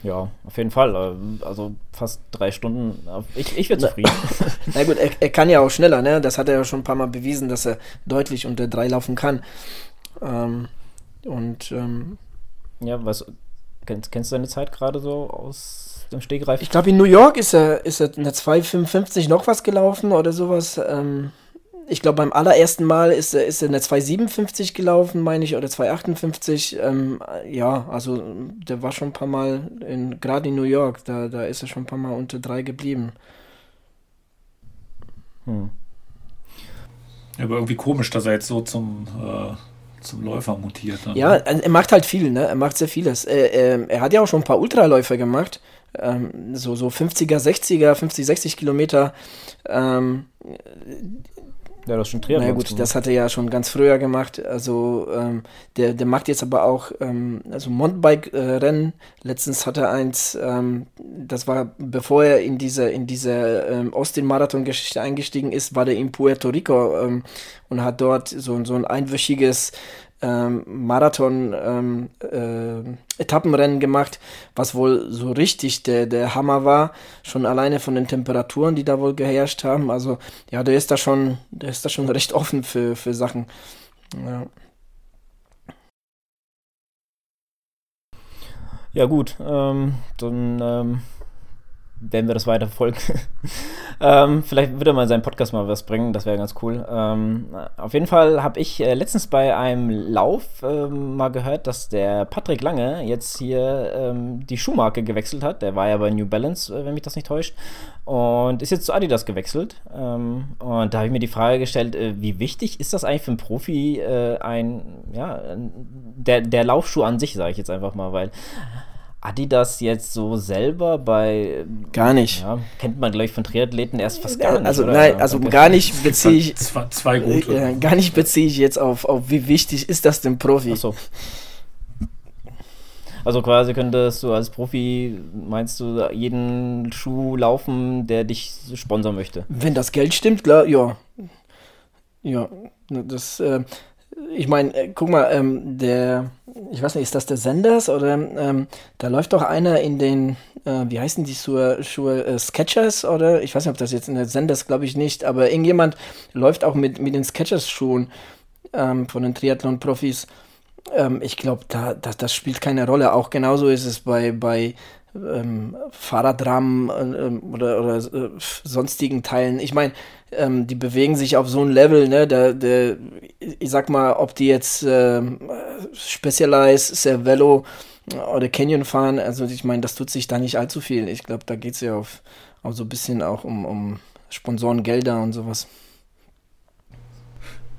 Ja, auf jeden Fall. Ähm, also fast drei Stunden. Ich, ich wäre zufrieden. *laughs* Na gut, er, er, kann ja auch schneller, ne? Das hat er ja schon ein paar Mal bewiesen, dass er deutlich unter drei laufen kann. Ähm, und ähm, ja, was kennst, kennst du deine Zeit gerade so aus dem Stegreif? Ich glaube, in New York ist er, ist er in der 2,55 noch was gelaufen oder sowas. Ähm, ich glaube, beim allerersten Mal ist er, ist er eine 257 gelaufen, meine ich, oder 258. Ähm, ja, also der war schon ein paar Mal, gerade in New York, da, da ist er schon ein paar Mal unter drei geblieben. Hm. Aber irgendwie komisch, dass er jetzt so zum, äh, zum Läufer mutiert. Dann, ja, ne? er macht halt viel, ne? Er macht sehr vieles. Er, er, er hat ja auch schon ein paar Ultraläufer gemacht. Ähm, so, so 50er, 60er, 50, 60 Kilometer. Ähm, ja, das schon Triathlon. Na gut, das hat er ja schon ganz früher gemacht. Also ähm, der, der macht jetzt aber auch ähm, also Mountainbike-Rennen. Letztens hat er eins, ähm, das war bevor er in diese in diese ähm, Austin-Marathon-Geschichte eingestiegen ist, war der in Puerto Rico ähm, und hat dort so, so ein einwöchiges ähm, Marathon ähm, äh, gemacht, was wohl so richtig der, der Hammer war, schon alleine von den Temperaturen, die da wohl geherrscht haben. Also ja, der ist da schon, der ist da schon *laughs* recht offen für, für Sachen. Ja. Ja gut, ähm, dann ähm, werden wir das weiter verfolgen. *laughs* ähm, vielleicht würde er mal in seinen Podcast mal was bringen, das wäre ganz cool. Ähm, auf jeden Fall habe ich äh, letztens bei einem Lauf äh, mal gehört, dass der Patrick Lange jetzt hier ähm, die Schuhmarke gewechselt hat. Der war ja bei New Balance, äh, wenn mich das nicht täuscht. Und ist jetzt zu Adidas gewechselt. Ähm, und da habe ich mir die Frage gestellt, äh, wie wichtig ist das eigentlich für einen Profi, äh, ein, ja, der, der Laufschuh an sich, sage ich jetzt einfach mal, weil Adidas jetzt so selber bei. Gar nicht. Ja, kennt man, glaube ich, von Triathleten erst fast gar nicht. Also, oder? nein, also gar nicht beziehe ich. Zwei, zwei gute. Äh, gar nicht beziehe ich jetzt auf, auf, wie wichtig ist das dem Profi. Ach so. Also quasi könntest du als Profi, meinst du, jeden Schuh laufen, der dich sponsern möchte? Wenn das Geld stimmt, klar, ja. Ja, das, äh, ich meine, äh, guck mal, ähm, der, ich weiß nicht, ist das der Senders oder ähm, da läuft doch einer in den, äh, wie heißen die Schuhe, Schuhe äh, Sketchers oder ich weiß nicht, ob das jetzt in der Senders, glaube ich nicht, aber irgendjemand läuft auch mit, mit den Sketchers-Schuhen ähm, von den Triathlon-Profis. Ähm, ich glaube, da, da, das spielt keine Rolle. Auch genauso ist es bei, bei ähm, Fahrradrahmen äh, oder, oder äh, sonstigen Teilen. Ich meine, ähm, die bewegen sich auf so ein Level, ne, der, der, ich sag mal, ob die jetzt äh, Specialized, Cervelo oder Canyon fahren, also ich meine, das tut sich da nicht allzu viel. Ich glaube, da geht es ja auf, auf so ein bisschen auch um, um Sponsorengelder und sowas.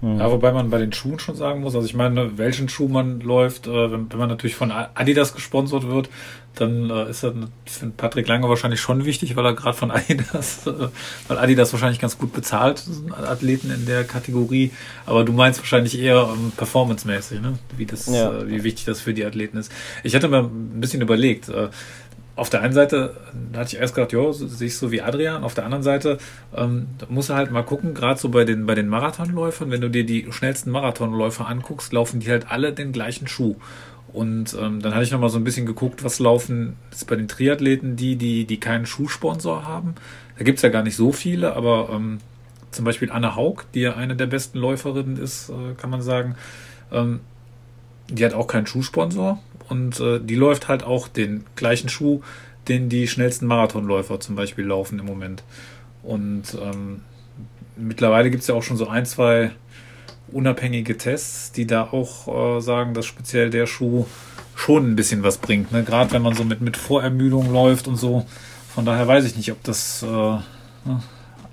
Mhm. Ja, wobei man bei den Schuhen schon sagen muss, also ich meine, welchen Schuh man läuft, äh, wenn, wenn, man natürlich von Adidas gesponsert wird, dann äh, ist das für Patrick Lange wahrscheinlich schon wichtig, weil er gerade von *laughs* Adidas, äh, weil Adidas wahrscheinlich ganz gut bezahlt, Athleten in der Kategorie, aber du meinst wahrscheinlich eher ähm, performancemäßig, ne? wie, das, ja. äh, wie wichtig das für die Athleten ist. Ich hatte mir ein bisschen überlegt, äh, auf der einen Seite hatte ich erst gedacht, ja, sehe ich so wie Adrian. Auf der anderen Seite ähm, muss er halt mal gucken, gerade so bei den, bei den Marathonläufern, wenn du dir die schnellsten Marathonläufer anguckst, laufen die halt alle den gleichen Schuh. Und ähm, dann hatte ich nochmal so ein bisschen geguckt, was laufen jetzt bei den Triathleten, die, die, die keinen Schuhsponsor haben. Da gibt es ja gar nicht so viele, aber ähm, zum Beispiel Anne Haug, die ja eine der besten Läuferinnen ist, äh, kann man sagen, ähm, die hat auch keinen Schuhsponsor und äh, die läuft halt auch den gleichen Schuh, den die schnellsten Marathonläufer zum Beispiel laufen im Moment. Und ähm, mittlerweile gibt es ja auch schon so ein, zwei unabhängige Tests, die da auch äh, sagen, dass speziell der Schuh schon ein bisschen was bringt. Ne? Gerade wenn man so mit, mit Vorermüdung läuft und so. Von daher weiß ich nicht, ob das äh, ne,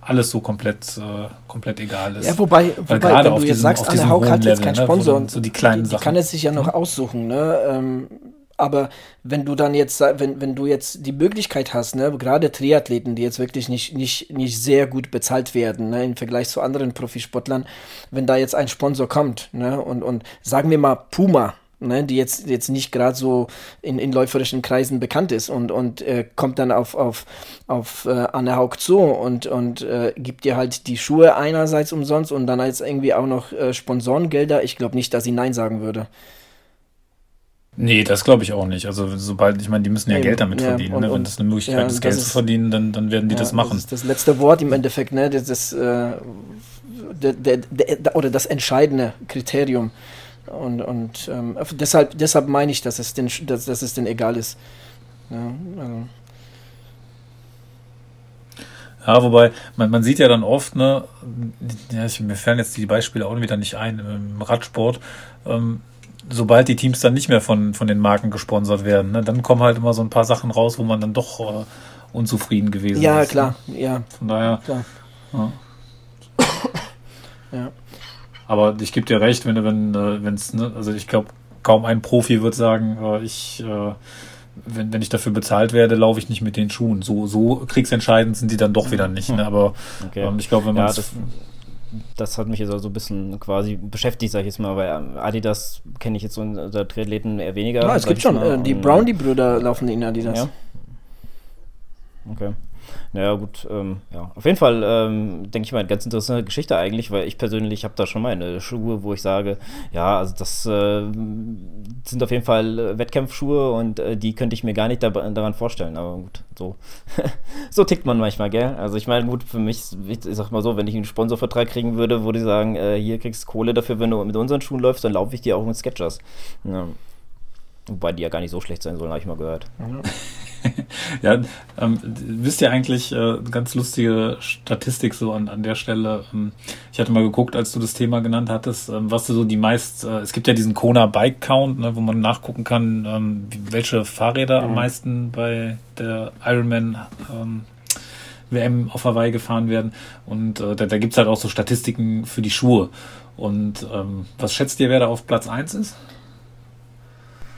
alles so komplett, äh, komplett egal ist. Ja, wobei, wobei wenn du jetzt diesem, sagst, Anne Haug hat jetzt keinen ne, Sponsor so die, kleinen die, die kann es sich ja noch mhm. aussuchen, ne? Ähm, aber wenn du dann jetzt, wenn, wenn du jetzt die Möglichkeit hast, ne, gerade Triathleten, die jetzt wirklich nicht, nicht, nicht sehr gut bezahlt werden, ne, im Vergleich zu anderen Profisportlern, wenn da jetzt ein Sponsor kommt, ne, und, und sagen wir mal Puma, ne, die jetzt, jetzt nicht gerade so in, in läuferischen Kreisen bekannt ist und, und äh, kommt dann auf, auf, auf äh, Anne Haug zu und, und äh, gibt dir halt die Schuhe einerseits umsonst und dann als irgendwie auch noch äh, Sponsorengelder. Ich glaube nicht, dass sie Nein sagen würde. Nee, das glaube ich auch nicht. Also sobald, ich meine, die müssen ja, ja Geld damit ja, verdienen. Und, ne? Wenn das eine Möglichkeit ja, ist, Geld zu verdienen, dann, dann werden die das machen. Das ist das letzte Wort im Endeffekt, ne? Das, das, äh, der, der, der, oder das entscheidende Kriterium. Und, und ähm, deshalb, deshalb meine ich, dass es den, dass, dass es denn egal ist. Ja, also. Ja, wobei, man, man sieht ja dann oft, ne, ja, ich, mir fallen jetzt die Beispiele auch wieder nicht ein im Radsport, ähm, sobald die Teams dann nicht mehr von, von den Marken gesponsert werden, ne, dann kommen halt immer so ein paar Sachen raus, wo man dann doch äh, unzufrieden gewesen ja, ist. Ja, klar, ne? ja. Von daher. Klar. Ja. ja. Aber ich gebe dir recht, wenn wenn äh, es, ne, also ich glaube, kaum ein Profi wird sagen, äh, ich äh, wenn, wenn ich dafür bezahlt werde, laufe ich nicht mit den Schuhen. So, so kriegsentscheidend sind die dann doch wieder nicht. Ne? Aber okay. ähm, ich glaube, wenn man ja, das, das hat mich jetzt also ein bisschen quasi beschäftigt, sag ich jetzt mal, weil Adidas kenne ich jetzt so unter Triathleten eher weniger. Ja, es gibt schon, äh, die Brownie-Brüder laufen in Adidas. Ja. Okay. Naja, gut, ähm, ja. Auf jeden Fall ähm, denke ich mal, eine ganz interessante Geschichte eigentlich, weil ich persönlich habe da schon meine Schuhe, wo ich sage, ja, also das äh, sind auf jeden Fall Wettkampfschuhe und äh, die könnte ich mir gar nicht da, daran vorstellen. Aber gut, so, *laughs* so tickt man manchmal, gell? Also ich meine, gut, für mich, ich sag mal so, wenn ich einen Sponsorvertrag kriegen würde, wo die sagen, äh, hier kriegst du Kohle dafür, wenn du mit unseren Schuhen läufst, dann laufe ich dir auch mit Sketchers. Ja. Wobei die ja gar nicht so schlecht sein sollen, habe ich mal gehört. Ja. *laughs* ja, ähm, wisst ihr eigentlich, äh, ganz lustige Statistik so an, an der Stelle. Ähm, ich hatte mal geguckt, als du das Thema genannt hattest, ähm, was du so die meist, äh, es gibt ja diesen Kona Bike Count, ne, wo man nachgucken kann, ähm, welche Fahrräder mhm. am meisten bei der Ironman ähm, WM auf Hawaii gefahren werden. Und äh, da, da gibt es halt auch so Statistiken für die Schuhe. Und ähm, was schätzt ihr, wer da auf Platz 1 ist?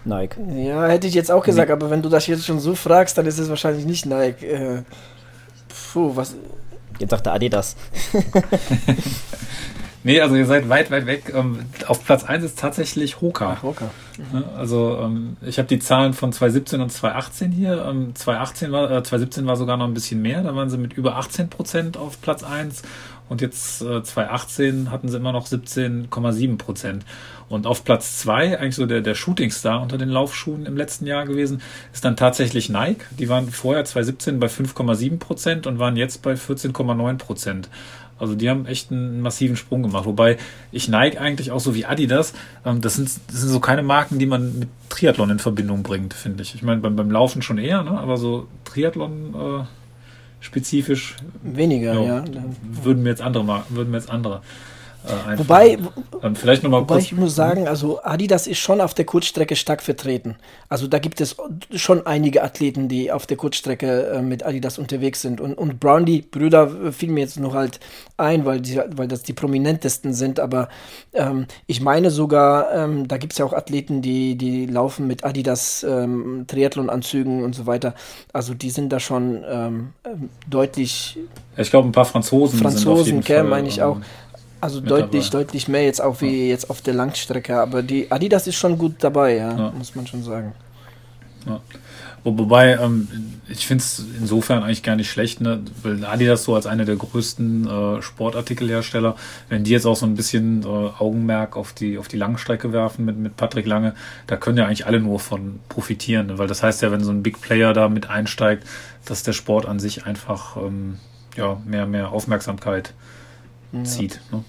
Nike. Ja, hätte ich jetzt auch gesagt, nee. aber wenn du das jetzt schon so fragst, dann ist es wahrscheinlich nicht Nike. Äh, puh, was. Jetzt sagt der Adidas. *laughs* nee, also ihr seid weit, weit weg. Ähm, auf Platz 1 ist tatsächlich Hoka. Ach, Hoka. Mhm. Also ähm, ich habe die Zahlen von 2017 und 2018 hier. Ähm, 2018 war, äh, 2017 war sogar noch ein bisschen mehr. Da waren sie mit über 18 Prozent auf Platz 1 und jetzt äh, 2018 hatten sie immer noch 17,7 Prozent. Und auf Platz zwei, eigentlich so der, der Shootingstar unter den Laufschuhen im letzten Jahr gewesen, ist dann tatsächlich Nike. Die waren vorher 2017 bei 5,7 Prozent und waren jetzt bei 14,9 Prozent. Also die haben echt einen massiven Sprung gemacht. Wobei ich Nike eigentlich auch so wie Adidas, ähm, das, sind, das sind so keine Marken, die man mit Triathlon in Verbindung bringt, finde ich. Ich meine, beim, beim Laufen schon eher, ne? aber so Triathlon äh, spezifisch weniger, ja. ja. Würden mir jetzt andere Marken, würden mir jetzt andere äh, wobei, ähm, vielleicht noch mal wobei ich muss sagen, also Adidas ist schon auf der Kurzstrecke stark vertreten. Also da gibt es schon einige Athleten, die auf der Kurzstrecke äh, mit Adidas unterwegs sind. Und, und Brown, die Brüder, äh, fiel mir jetzt noch halt ein, weil, die, weil das die prominentesten sind. Aber ähm, ich meine sogar, ähm, da gibt es ja auch Athleten, die, die laufen mit Adidas ähm, Triathlon-Anzügen und so weiter. Also die sind da schon ähm, deutlich. ich glaube, ein paar Franzosen. Franzosen, meine ich auch. Also deutlich, dabei. deutlich mehr jetzt auch wie ja. jetzt auf der Langstrecke. Aber die Adidas ist schon gut dabei, ja, ja. muss man schon sagen. Ja. Wobei, ähm, ich finde es insofern eigentlich gar nicht schlecht, ne? weil Adidas so als einer der größten äh, Sportartikelhersteller, wenn die jetzt auch so ein bisschen äh, Augenmerk auf die, auf die Langstrecke werfen mit, mit Patrick Lange, da können ja eigentlich alle nur von profitieren, ne? weil das heißt ja, wenn so ein Big Player da mit einsteigt, dass der Sport an sich einfach ähm, ja, mehr, mehr Aufmerksamkeit ja. zieht. Ne?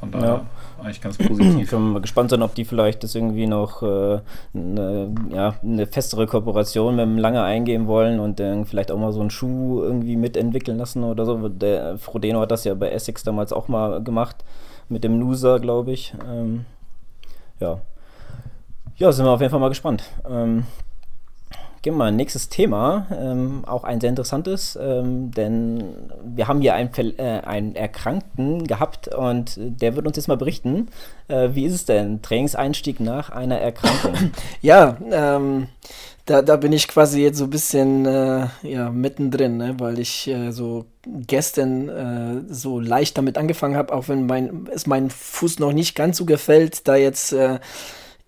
Von daher ja. eigentlich ganz positiv. *clears throat* Ich bin mal gespannt sein, ob die vielleicht das irgendwie noch äh, eine, ja, eine festere Kooperation mit dem Lange eingehen wollen und dann vielleicht auch mal so einen Schuh irgendwie mitentwickeln lassen oder so. Der Frodeno hat das ja bei Essex damals auch mal gemacht mit dem Loser, glaube ich. Ähm, ja. Ja, sind wir auf jeden Fall mal gespannt. Ähm, Gehen wir mal nächstes Thema, ähm, auch ein sehr interessantes, ähm, denn wir haben hier einen, äh, einen Erkrankten gehabt und der wird uns jetzt mal berichten, äh, wie ist es denn, Trainingseinstieg nach einer Erkrankung? *clears throat* Ja, ähm, da, da bin ich quasi jetzt so ein bisschen äh, ja, mittendrin, ne? weil ich äh, so gestern äh, so leicht damit angefangen habe, auch wenn mein, es mein Fuß noch nicht ganz so gefällt, da jetzt äh,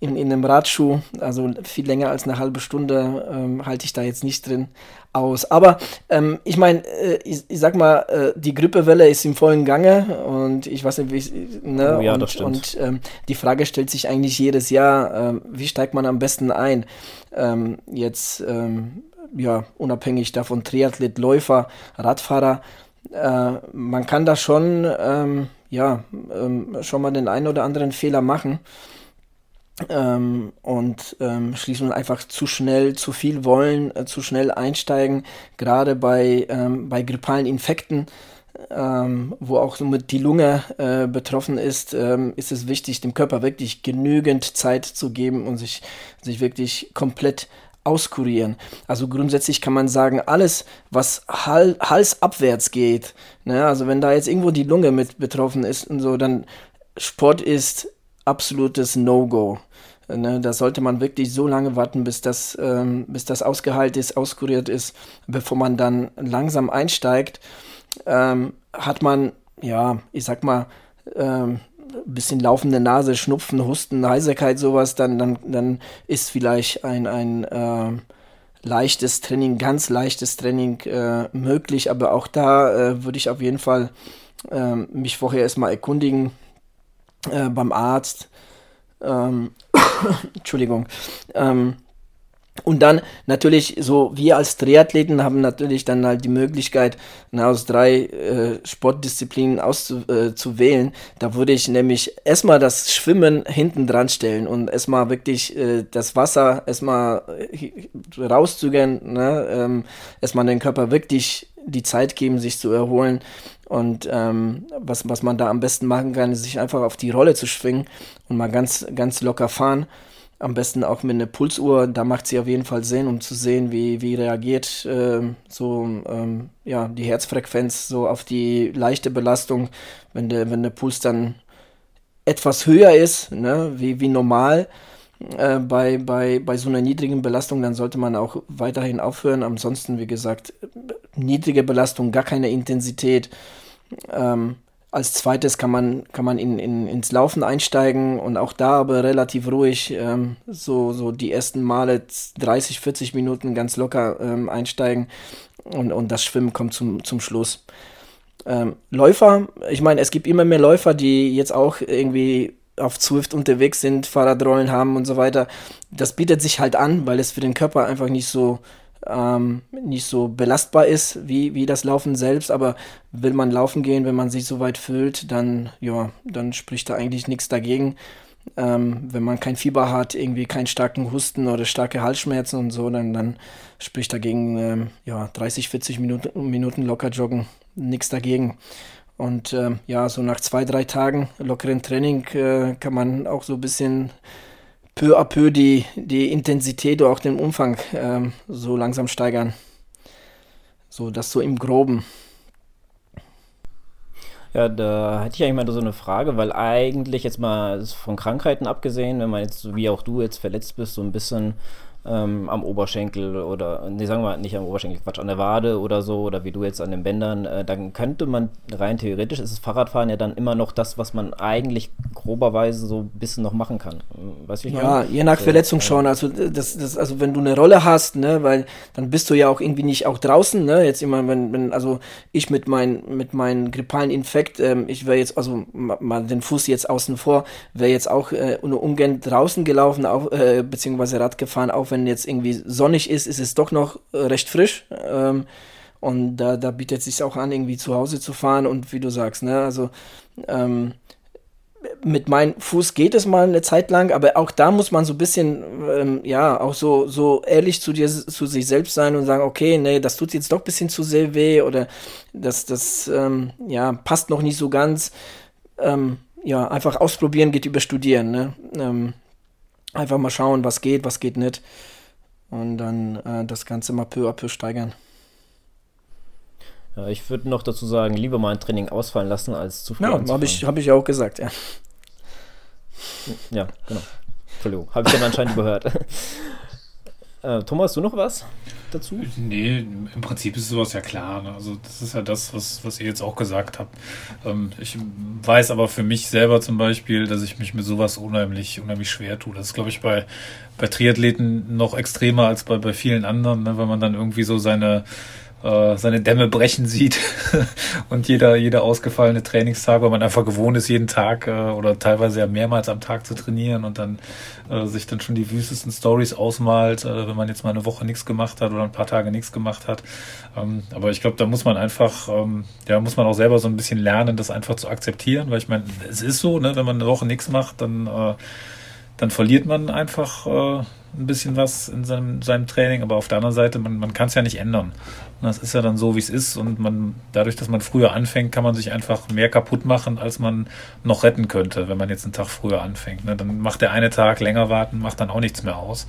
in, in einem Radschuh, also viel länger als eine halbe Stunde ähm, halte ich da jetzt nicht drin aus. Aber ähm, ich meine, äh, ich, ich, sag mal, äh, die Grippewelle ist im vollen Gange und ich weiß nicht, wie ne? Oh ja, und, das stimmt. und ähm, die Frage stellt sich eigentlich jedes Jahr, ähm, wie steigt man am besten ein? Ähm, jetzt ähm, ja, unabhängig davon, Triathlet, Läufer, Radfahrer, äh, man kann da schon, ähm, ja, schon mal den einen oder anderen Fehler machen ähm, und ähm, schließlich einfach zu schnell, zu viel wollen, äh, zu schnell einsteigen, gerade bei, ähm, bei grippalen Infekten. Ähm, wo auch somit die Lunge äh, betroffen ist, ähm, ist es wichtig, dem Körper wirklich genügend Zeit zu geben und sich, sich wirklich komplett auskurieren. Also grundsätzlich kann man sagen, alles, was Hal halsabwärts geht, ne, also wenn da jetzt irgendwo die Lunge mit betroffen ist und so, dann Sport ist absolutes No-Go. Ne, da sollte man wirklich so lange warten, bis das, ähm, bis das ausgeheilt ist, auskuriert ist, bevor man dann langsam einsteigt. Ähm, hat man, ja, ich sag mal, ähm, bisschen laufende Nase, Schnupfen, Husten, Heiserkeit, sowas, dann, dann, dann ist vielleicht ein, ein äh, leichtes Training, ganz leichtes Training äh, möglich, aber auch da äh, würde ich auf jeden Fall äh, mich vorher erstmal erkundigen, äh, beim Arzt. Ähm, *laughs* Entschuldigung. Ähm, und dann natürlich so, wir als Triathleten haben natürlich dann halt die Möglichkeit, aus drei äh, Sportdisziplinen auszuwählen. Äh, da würde ich nämlich erstmal das Schwimmen hinten dran stellen und erstmal wirklich äh, das Wasser erstmal äh, rauszügen, ne? ähm, erstmal den Körper wirklich die Zeit geben, sich zu erholen. Und ähm, was, was man da am besten machen kann, ist sich einfach auf die Rolle zu schwingen und mal ganz, ganz locker fahren. Am besten auch mit einer Pulsuhr, da macht sie auf jeden Fall Sinn, um zu sehen, wie, wie reagiert äh, so ähm, ja, die Herzfrequenz so auf die leichte Belastung, wenn der, wenn der Puls dann etwas höher ist, ne, wie, wie normal. Äh, bei, bei, bei so einer niedrigen Belastung, dann sollte man auch weiterhin aufhören. Ansonsten, wie gesagt, niedrige Belastung, gar keine Intensität. Ähm, als zweites kann man, kann man in, in, ins Laufen einsteigen und auch da aber relativ ruhig, ähm, so, so die ersten Male 30, 40 Minuten ganz locker ähm, einsteigen und, und das Schwimmen kommt zum, zum Schluss. Ähm, Läufer, ich meine, es gibt immer mehr Läufer, die jetzt auch irgendwie auf Zwift unterwegs sind, Fahrradrollen haben und so weiter. Das bietet sich halt an, weil es für den Körper einfach nicht so ähm, nicht so belastbar ist wie, wie das Laufen selbst, aber will man laufen gehen, wenn man sich so weit fühlt, dann, ja, dann spricht da eigentlich nichts dagegen. Ähm, wenn man kein Fieber hat, irgendwie keinen starken Husten oder starke Halsschmerzen und so, dann, dann spricht dagegen ähm, ja, 30, 40 Minuten, Minuten locker joggen, nichts dagegen. Und ähm, ja, so nach zwei, drei Tagen lockeren Training äh, kann man auch so ein bisschen peu à peu die, die Intensität oder auch den Umfang ähm, so langsam steigern. So, das so im Groben. Ja, da hätte ich eigentlich mal so eine Frage, weil eigentlich jetzt mal von Krankheiten abgesehen, wenn man jetzt, wie auch du jetzt verletzt bist, so ein bisschen ähm, am Oberschenkel oder, nee, sagen wir nicht am Oberschenkel, Quatsch, an der Wade oder so, oder wie du jetzt an den Bändern, äh, dann könnte man rein theoretisch, ist das Fahrradfahren ja dann immer noch das, was man eigentlich groberweise so ein bisschen noch machen kann. Weißt du, ja, meine? je nach so, Verletzung äh, schon. Also, das, das, also wenn du eine Rolle hast, ne, weil dann bist du ja auch irgendwie nicht auch draußen, ne, jetzt immer, wenn, wenn, also ich mit meinem mit meinem grippalen Infekt, ähm, ich wäre jetzt, also mal den Fuß jetzt außen vor, wäre jetzt auch äh, nur umgehend draußen gelaufen, auch, äh, beziehungsweise Rad gefahren, auch wenn jetzt irgendwie sonnig ist, ist es doch noch äh, recht frisch. Ähm, und da, da bietet es sich auch an, irgendwie zu Hause zu fahren und wie du sagst, ne, also ähm, mit meinem Fuß geht es mal eine Zeit lang, aber auch da muss man so ein bisschen, ähm, ja, auch so, so ehrlich zu dir, zu sich selbst sein und sagen, okay, nee, das tut jetzt doch ein bisschen zu sehr weh oder das, das, ähm, ja, passt noch nicht so ganz. Ähm, ja, einfach ausprobieren geht über Studieren, ne? Einfach mal schauen, was geht, was geht nicht. Und dann äh, das Ganze mal peu à peu steigern. Ja, ich würde noch dazu sagen, lieber mal ein Training ausfallen lassen, als zu früh Ja, habe ich, hab ich auch gesagt, ja. Ja, genau. Entschuldigung, habe ich dann anscheinend überhört. *laughs* Äh, Thomas, du noch was dazu? Nee, im Prinzip ist sowas ja klar. Ne? Also das ist ja das, was, was ihr jetzt auch gesagt habt. Ähm, ich weiß aber für mich selber zum Beispiel, dass ich mich mit sowas unheimlich, unheimlich schwer tue. Das ist, glaube ich, bei, bei Triathleten noch extremer als bei, bei vielen anderen, ne? weil man dann irgendwie so seine äh, seine Dämme brechen sieht *laughs* und jeder, jeder ausgefallene Trainingstag, weil man einfach gewohnt ist, jeden Tag äh, oder teilweise ja mehrmals am Tag zu trainieren und dann äh, sich dann schon die wüstesten Stories ausmalt, äh, wenn man jetzt mal eine Woche nichts gemacht hat oder ein paar Tage nichts gemacht hat. Ähm, aber ich glaube, da muss man einfach, ähm, ja, muss man auch selber so ein bisschen lernen, das einfach zu akzeptieren, weil ich meine, es ist so, ne, wenn man eine Woche nichts macht, dann äh, dann verliert man einfach äh, ein bisschen was in seinem, seinem Training, aber auf der anderen Seite, man, man kann es ja nicht ändern. Und das ist ja dann so, wie es ist und man, dadurch, dass man früher anfängt, kann man sich einfach mehr kaputt machen, als man noch retten könnte, wenn man jetzt einen Tag früher anfängt. Ne? Dann macht der eine Tag länger warten, macht dann auch nichts mehr aus.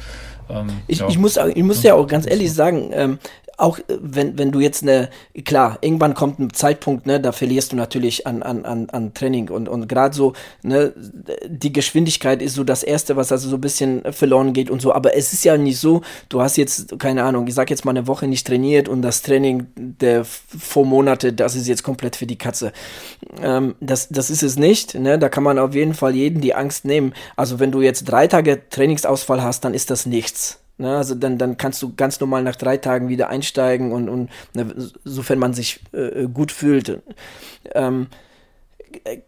Ähm, ich, ja. ich, muss, ich muss ja auch ganz ehrlich sagen, ähm, auch äh, wenn, wenn du jetzt eine, klar, irgendwann kommt ein Zeitpunkt, ne, da verlierst du natürlich an, an, an, an Training und, und gerade so, ne, die Geschwindigkeit ist so das Erste, was also so ein bisschen verloren geht und so, aber es ist ja nicht so, du hast jetzt, keine Ahnung, ich sag jetzt mal eine Woche nicht trainiert und das Training der vor Monate, das ist jetzt komplett für die Katze. Ähm, das, das ist es nicht, ne, da kann man auf jeden Fall jeden die Angst nehmen. Also wenn du jetzt drei Tage Trainingsausfall hast, dann ist das nichts. Ne, also dann, dann kannst du ganz normal nach drei Tagen wieder einsteigen und, und ne, sofern man sich äh, gut fühlt. Ähm,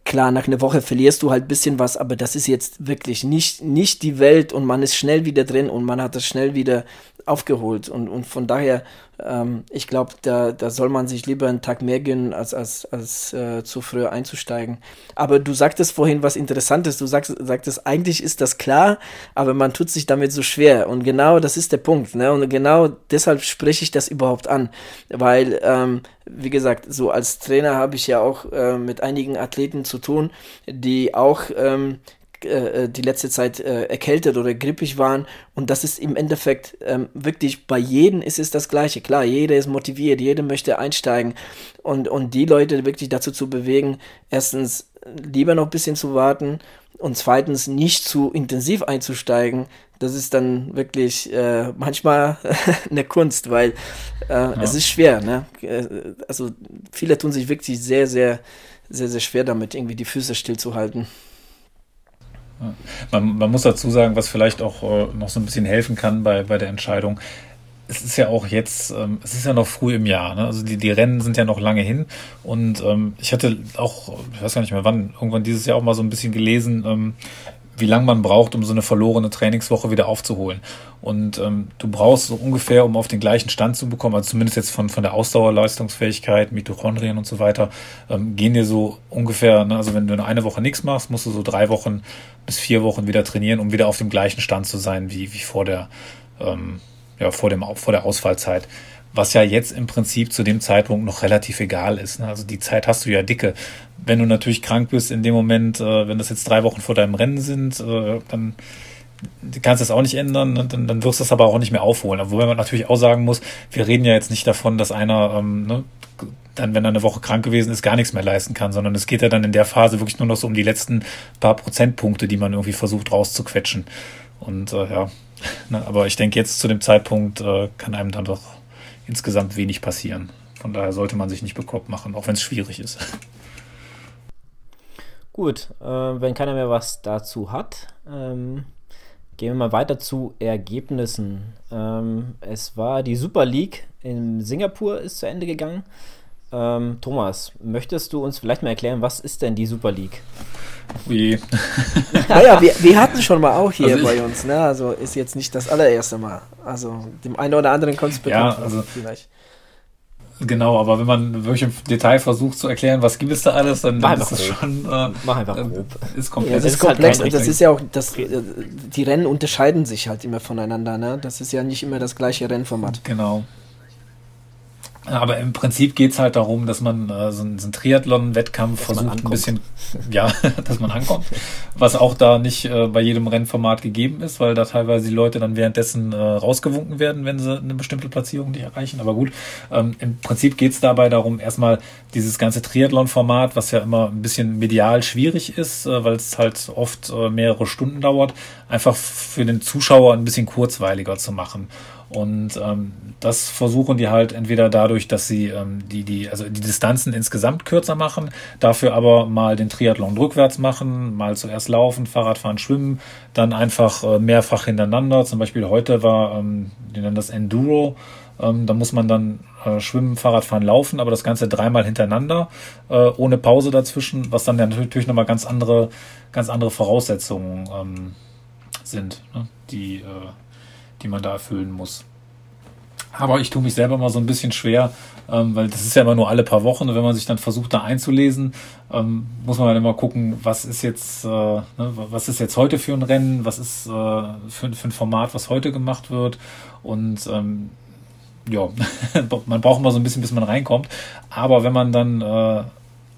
klar, nach einer Woche verlierst du halt ein bisschen was, aber das ist jetzt wirklich nicht, nicht die Welt und man ist schnell wieder drin und man hat das schnell wieder aufgeholt. Und, und von daher, ähm, ich glaube, da, da soll man sich lieber einen Tag mehr gönnen, als, als, als äh, zu früh einzusteigen. Aber du sagtest vorhin was Interessantes. Du sagst, sagtest, eigentlich ist das klar, aber man tut sich damit so schwer. Und genau das ist der Punkt. Ne? Und genau deshalb spreche ich das überhaupt an. Weil, ähm, wie gesagt, so als Trainer habe ich ja auch äh, mit einigen Athleten zu tun, die auch ähm, äh, äh, die letzte Zeit äh, erkältet oder grippig waren. Und das ist im Endeffekt ähm, wirklich bei jedem ist es das Gleiche. Klar, jeder ist motiviert, jeder möchte einsteigen. Und, und die Leute wirklich dazu zu bewegen, erstens lieber noch ein bisschen zu warten und zweitens nicht zu intensiv einzusteigen, das ist dann wirklich äh, manchmal *laughs* eine Kunst, weil äh, ja. es ist schwer. Ne? Äh, also viele tun sich wirklich sehr, sehr, sehr, sehr schwer damit, irgendwie die Füße stillzuhalten. Man, man, muss dazu sagen, was vielleicht auch äh, noch so ein bisschen helfen kann bei, bei der Entscheidung. es ist ja auch jetzt, ähm, es ist ja noch früh im Jahr, ne? also die, die Rennen sind ja noch lange hin und ähm, ich hatte auch, ich weiß gar nicht mehr wann, irgendwann dieses Jahr auch mal so ein bisschen gelesen, ähm, wie lange man braucht, um so eine verlorene Trainingswoche wieder aufzuholen. Und ähm, du brauchst so ungefähr, um auf den gleichen Stand zu bekommen, also zumindest jetzt von, von der Ausdauerleistungsfähigkeit, Mitochondrien und so weiter, ähm, gehen dir so ungefähr, ne, also wenn du eine Woche nichts machst, musst du so drei Wochen bis vier Wochen wieder trainieren, um wieder auf dem gleichen Stand zu sein, wie, wie vor der ähm, ja, vor, dem, vor der Ausfallzeit. Was ja jetzt im Prinzip zu dem Zeitpunkt noch relativ egal ist. Ne? Also die Zeit hast du ja dicke. Wenn du natürlich krank bist in dem Moment, äh, wenn das jetzt drei Wochen vor deinem Rennen sind, äh, dann kannst du es auch nicht ändern, ne? dann, dann wirst du es aber auch nicht mehr aufholen. Wobei man natürlich auch sagen muss, wir reden ja jetzt nicht davon, dass einer ähm, ne, dann, wenn er eine Woche krank gewesen ist, gar nichts mehr leisten kann, sondern es geht ja dann in der Phase wirklich nur noch so um die letzten paar Prozentpunkte, die man irgendwie versucht rauszuquetschen. Und äh, ja, *laughs* Ne, aber ich denke, jetzt zu dem Zeitpunkt äh, kann einem dann doch insgesamt wenig passieren. Von daher sollte man sich nicht bekloppt machen, auch wenn es schwierig ist. *laughs* Gut, äh, wenn keiner mehr was dazu hat, ähm, gehen wir mal weiter zu Ergebnissen. Ähm, es war die Super League in Singapur ist zu Ende gegangen. Ähm, Thomas, möchtest du uns vielleicht mal erklären, was ist denn die Super League? Wie? *laughs* naja, wir, wir hatten schon mal auch hier also bei uns, ne? Also ist jetzt nicht das allererste Mal. Also dem einen oder anderen kommt es bekannt ja, also vielleicht. Genau, aber wenn man wirklich im Detail versucht zu erklären, was gibt es da alles, dann, dann ist es schon. Äh, Mach einfach grob. Ist komplex. Ja, das ist komplex halt und das ist ja auch, das, äh, die Rennen unterscheiden sich halt immer voneinander, ne? Das ist ja nicht immer das gleiche Rennformat. Genau. Aber im Prinzip geht es halt darum, dass man äh, so einen, so einen Triathlon-Wettkampf versucht, ein bisschen, *laughs* ja, *laughs* dass man ankommt. Was auch da nicht äh, bei jedem Rennformat gegeben ist, weil da teilweise die Leute dann währenddessen äh, rausgewunken werden, wenn sie eine bestimmte Platzierung nicht erreichen. Aber gut, ähm, im Prinzip geht es dabei darum, erstmal dieses ganze Triathlon-Format, was ja immer ein bisschen medial schwierig ist, äh, weil es halt oft äh, mehrere Stunden dauert, einfach für den Zuschauer ein bisschen kurzweiliger zu machen. Und ähm, das versuchen die halt entweder dadurch, dass sie ähm, die, die, also die Distanzen insgesamt kürzer machen, dafür aber mal den Triathlon rückwärts machen, mal zuerst laufen, Fahrradfahren, schwimmen, dann einfach äh, mehrfach hintereinander. Zum Beispiel heute war, ähm, die nennen das Enduro. Ähm, da muss man dann äh, schwimmen, Fahrradfahren, laufen, aber das Ganze dreimal hintereinander, äh, ohne Pause dazwischen, was dann ja natürlich nochmal ganz andere, ganz andere Voraussetzungen ähm, sind, ne? die, äh, die man da erfüllen muss. Aber ich tue mich selber mal so ein bisschen schwer, ähm, weil das ist ja immer nur alle paar Wochen. Und wenn man sich dann versucht, da einzulesen, ähm, muss man dann immer gucken, was ist jetzt, äh, ne, was ist jetzt heute für ein Rennen, was ist äh, für, für, ein Format, was heute gemacht wird. Und ähm, ja, *laughs* man braucht immer so ein bisschen, bis man reinkommt. Aber wenn man dann äh,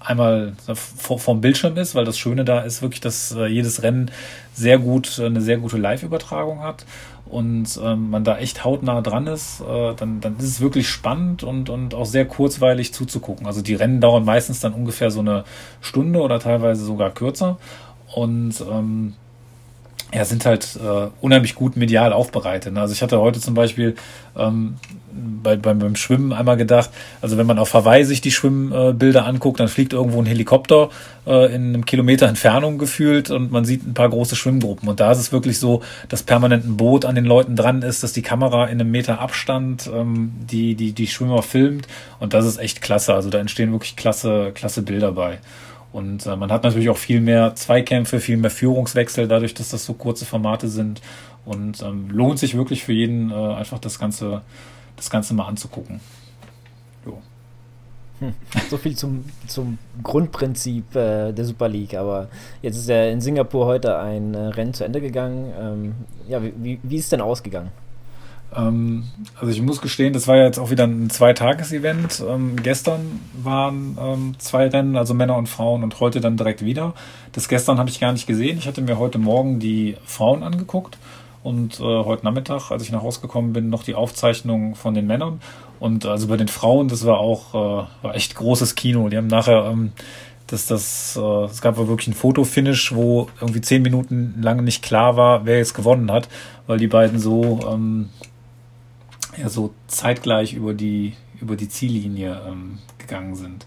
einmal vor, vom Bildschirm ist, weil das Schöne da ist wirklich, dass äh, jedes Rennen sehr gut, eine sehr gute Live-Übertragung hat und ähm, man da echt hautnah dran ist, äh, dann, dann ist es wirklich spannend und, und auch sehr kurzweilig zuzugucken. Also die Rennen dauern meistens dann ungefähr so eine Stunde oder teilweise sogar kürzer. Und ähm, ja, sind halt äh, unheimlich gut medial aufbereitet. Ne? Also ich hatte heute zum Beispiel ähm, bei, beim, beim Schwimmen einmal gedacht, also wenn man auf Hawaii sich die Schwimmbilder anguckt, dann fliegt irgendwo ein Helikopter äh, in einem Kilometer Entfernung gefühlt und man sieht ein paar große Schwimmgruppen. Und da ist es wirklich so, dass permanent ein Boot an den Leuten dran ist, dass die Kamera in einem Meter Abstand ähm, die, die, die Schwimmer filmt. Und das ist echt klasse. Also da entstehen wirklich klasse, klasse Bilder bei. Und äh, man hat natürlich auch viel mehr Zweikämpfe, viel mehr Führungswechsel, dadurch, dass das so kurze Formate sind. Und ähm, lohnt sich wirklich für jeden, äh, einfach das Ganze, das Ganze mal anzugucken. Jo. Hm. So viel zum, zum Grundprinzip äh, der Super League. Aber jetzt ist ja in Singapur heute ein äh, Rennen zu Ende gegangen. Ähm, ja, wie, wie ist es denn ausgegangen? Ähm, also ich muss gestehen, das war ja jetzt auch wieder ein Zweitages-Event. Ähm, gestern waren ähm, zwei Rennen, also Männer und Frauen, und heute dann direkt wieder. Das gestern habe ich gar nicht gesehen. Ich hatte mir heute Morgen die Frauen angeguckt und äh, heute Nachmittag, als ich nach Hause gekommen bin, noch die Aufzeichnung von den Männern. Und also bei den Frauen, das war auch äh, war echt großes Kino. Die haben nachher ähm, dass das, äh, es gab wirklich ein Fotofinish, wo irgendwie zehn Minuten lang nicht klar war, wer jetzt gewonnen hat, weil die beiden so ähm, ja so zeitgleich über die, über die Ziellinie ähm, gegangen sind.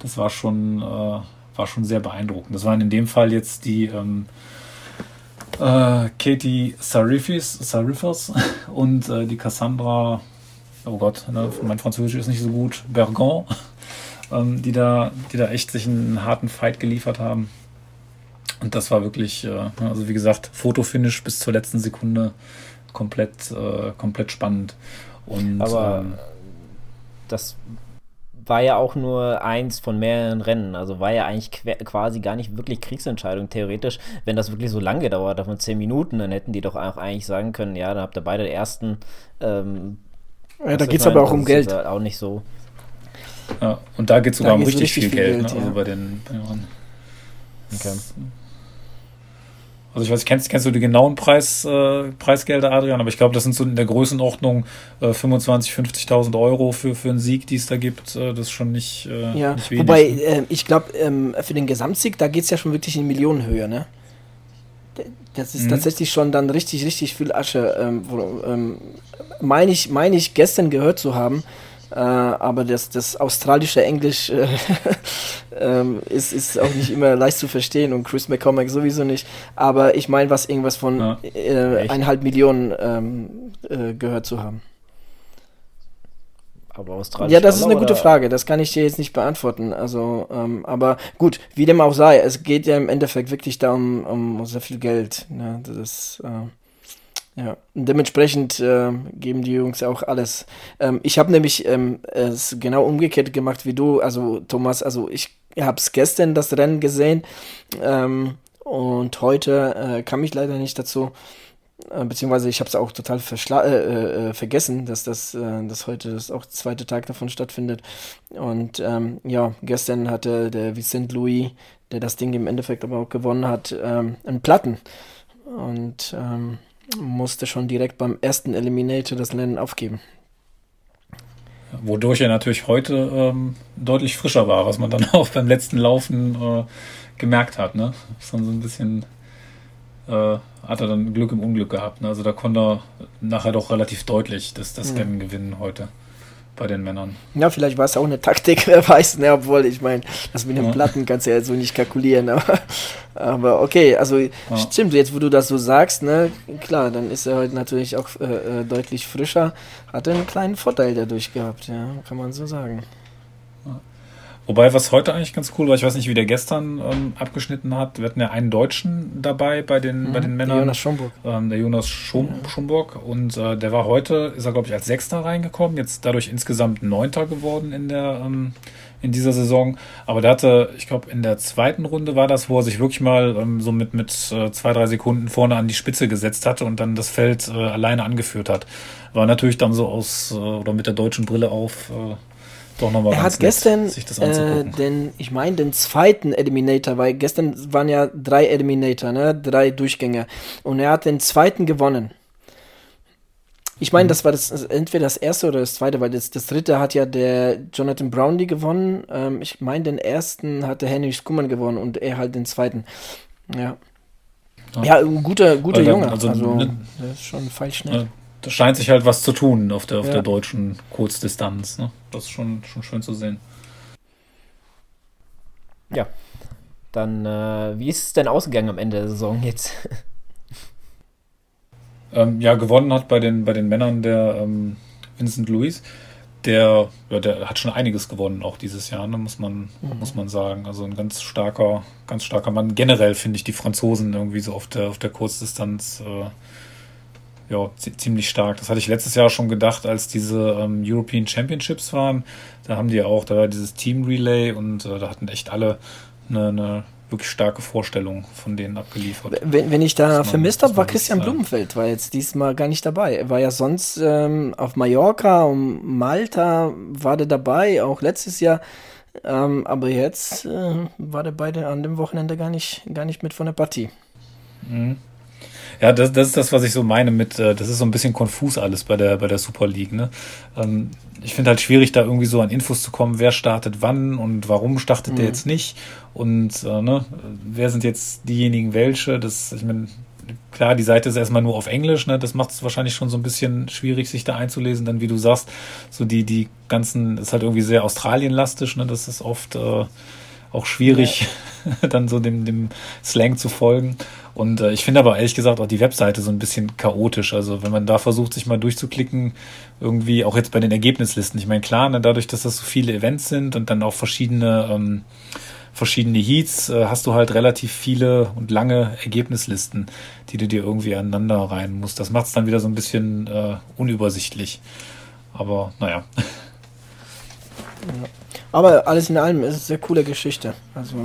Das war schon, äh, war schon sehr beeindruckend. Das waren in dem Fall jetzt die ähm, äh, Katie Sarifis, Sarifos *laughs* und äh, die Cassandra, oh Gott, ne, mein Französisch ist nicht so gut, Bergon, *laughs* ähm, die, da, die da echt sich einen harten Fight geliefert haben. Und das war wirklich, äh, also wie gesagt, Fotofinish bis zur letzten Sekunde komplett, äh, komplett spannend. Und, Aber ähm, das war ja auch nur eins von mehreren Rennen. Also war ja eigentlich quasi gar nicht wirklich Kriegsentscheidung. Theoretisch, wenn das wirklich so lange gedauert hat, von zehn Minuten, dann hätten die doch auch eigentlich sagen können, ja, dann habt ihr beide ersten. Ähm, ja, da geht es aber auch um Geld. Halt auch nicht so. Ja, und da geht es sogar um richtig, richtig, viel, Geld, Geld ne? ja. also bei den, bei den Okay. Also ich weiß, kennst, kennst du die genauen Preis, äh, Preisgelder, Adrian? Aber ich glaube, das sind so in der Größenordnung äh, 25.000, 50.000 Euro für, für einen Sieg, die es da gibt. Äh, das ist schon nicht, äh, ja. nicht wenig. Wobei, äh, ich glaube, ähm, für den Gesamtsieg, da geht es ja schon wirklich in Millionenhöhe, ne? Das ist mhm. tatsächlich schon dann richtig, richtig viel Asche. Ähm, ähm, meine ich, mein ich gestern gehört zu haben, äh, aber das, das australische Englisch äh, *laughs* ähm, ist, ist auch nicht immer leicht zu verstehen und Chris McCormack sowieso nicht. Aber ich meine, was irgendwas von ja, äh, eineinhalb Millionen ähm, äh, gehört zu haben. Aber Australien. Ja, das ist eine gute Frage. Das kann ich dir jetzt nicht beantworten. Also, ähm, aber gut, wie dem auch sei, es geht ja im Endeffekt wirklich da um, um sehr viel Geld. Ne? Das ist, äh, ja, und dementsprechend äh, geben die Jungs auch alles. Ähm, ich habe nämlich ähm, es genau umgekehrt gemacht wie du, also Thomas, also ich habe es gestern das Rennen gesehen ähm, und heute äh, kam ich leider nicht dazu, äh, beziehungsweise ich habe es auch total äh, äh, vergessen, dass das äh, dass heute das auch zweite Tag davon stattfindet. Und ähm, ja, gestern hatte der Vicent Louis, der das Ding im Endeffekt aber auch gewonnen hat, ähm, einen Platten. Und ähm, musste schon direkt beim ersten Eliminator das Rennen aufgeben. Wodurch er natürlich heute ähm, deutlich frischer war, was man dann *laughs* auch beim letzten Laufen äh, gemerkt hat. Ne? Ist dann so ein bisschen, äh, hat er dann Glück im Unglück gehabt. Ne? Also da konnte er nachher doch relativ deutlich das, das mhm. Rennen gewinnen heute bei den Männern. Ja, vielleicht war es auch eine Taktik, *laughs* wer weiß, ne? obwohl ich meine, das mit den ja. Platten kannst du ja so nicht kalkulieren, aber, *laughs* aber okay, also ja. stimmt, jetzt wo du das so sagst, ne, klar, dann ist er heute natürlich auch äh, äh deutlich frischer, hat einen kleinen Vorteil dadurch gehabt, ja, kann man so sagen. Wobei, was heute eigentlich ganz cool war, ich weiß nicht, wie der gestern ähm, abgeschnitten hat. Wir hatten ja einen Deutschen dabei bei den, mhm, bei den Männern. Der Jonas Schomburg. Ähm, der Jonas Schom ja. Schomburg. Und äh, der war heute, ist er, glaube ich, als Sechster reingekommen. Jetzt dadurch insgesamt Neunter geworden in der, ähm, in dieser Saison. Aber der hatte, ich glaube, in der zweiten Runde war das, wo er sich wirklich mal ähm, so mit, mit äh, zwei, drei Sekunden vorne an die Spitze gesetzt hatte und dann das Feld äh, alleine angeführt hat. War natürlich dann so aus, äh, oder mit der deutschen Brille auf, äh, doch nochmal Er hat gestern äh, den, ich meine, den zweiten Eliminator, weil gestern waren ja drei Eliminator, ne? Drei Durchgänge. Und er hat den zweiten gewonnen. Ich meine, mhm. das war das entweder das erste oder das zweite, weil das, das dritte hat ja der Jonathan Brownlee gewonnen. Ähm, ich meine, den ersten hat der Henry Skumman gewonnen und er halt den zweiten. Ja. Ja, ein guter, guter Junge. Also, also ne, der ist schon falsch schnell. Da scheint sich halt was zu tun auf der, auf ja. der deutschen Kurzdistanz. Ne? Das ist schon, schon schön zu sehen. Ja. Dann, äh, wie ist es denn ausgegangen am Ende der Saison jetzt? *laughs* ähm, ja, gewonnen hat bei den, bei den Männern der ähm, Vincent Louis. Der, ja, der hat schon einiges gewonnen, auch dieses Jahr, ne, muss, man, mhm. muss man sagen. Also ein ganz starker, ganz starker Mann. Generell finde ich die Franzosen irgendwie so auf der, auf der Kurzdistanz äh, ja, ziemlich stark. Das hatte ich letztes Jahr schon gedacht, als diese ähm, European Championships waren. Da haben die auch, da war dieses Team Relay und äh, da hatten echt alle eine, eine, wirklich starke Vorstellung von denen abgeliefert. Wenn, wenn ich da vermisst habe, war Christian Blumenfeld, war jetzt diesmal gar nicht dabei. Er war ja sonst ähm, auf Mallorca und Malta war der dabei, auch letztes Jahr. Ähm, aber jetzt äh, war der beide an dem Wochenende gar nicht, gar nicht mit von der Partie. Mhm. Ja, das, das ist das, was ich so meine mit, äh, das ist so ein bisschen konfus alles bei der, bei der Super League. Ne? Ähm, ich finde halt schwierig, da irgendwie so an Infos zu kommen, wer startet wann und warum startet mhm. der jetzt nicht und äh, ne, wer sind jetzt diejenigen welche. Das, ich meine, klar, die Seite ist erstmal nur auf Englisch, ne? Das macht es wahrscheinlich schon so ein bisschen schwierig, sich da einzulesen. Dann, wie du sagst, so die, die ganzen, ist halt irgendwie sehr Australienlastisch, ne? Das ist oft äh, auch schwierig, ja. *laughs* dann so dem, dem Slang zu folgen. Und äh, ich finde aber ehrlich gesagt auch die Webseite so ein bisschen chaotisch. Also wenn man da versucht, sich mal durchzuklicken, irgendwie auch jetzt bei den Ergebnislisten. Ich meine, klar, ne, dadurch, dass das so viele Events sind und dann auch verschiedene, ähm, verschiedene Heats, äh, hast du halt relativ viele und lange Ergebnislisten, die du dir irgendwie aneinander rein musst. Das macht es dann wieder so ein bisschen äh, unübersichtlich. Aber naja. Ja. Aber alles in allem ist es eine sehr coole Geschichte. Also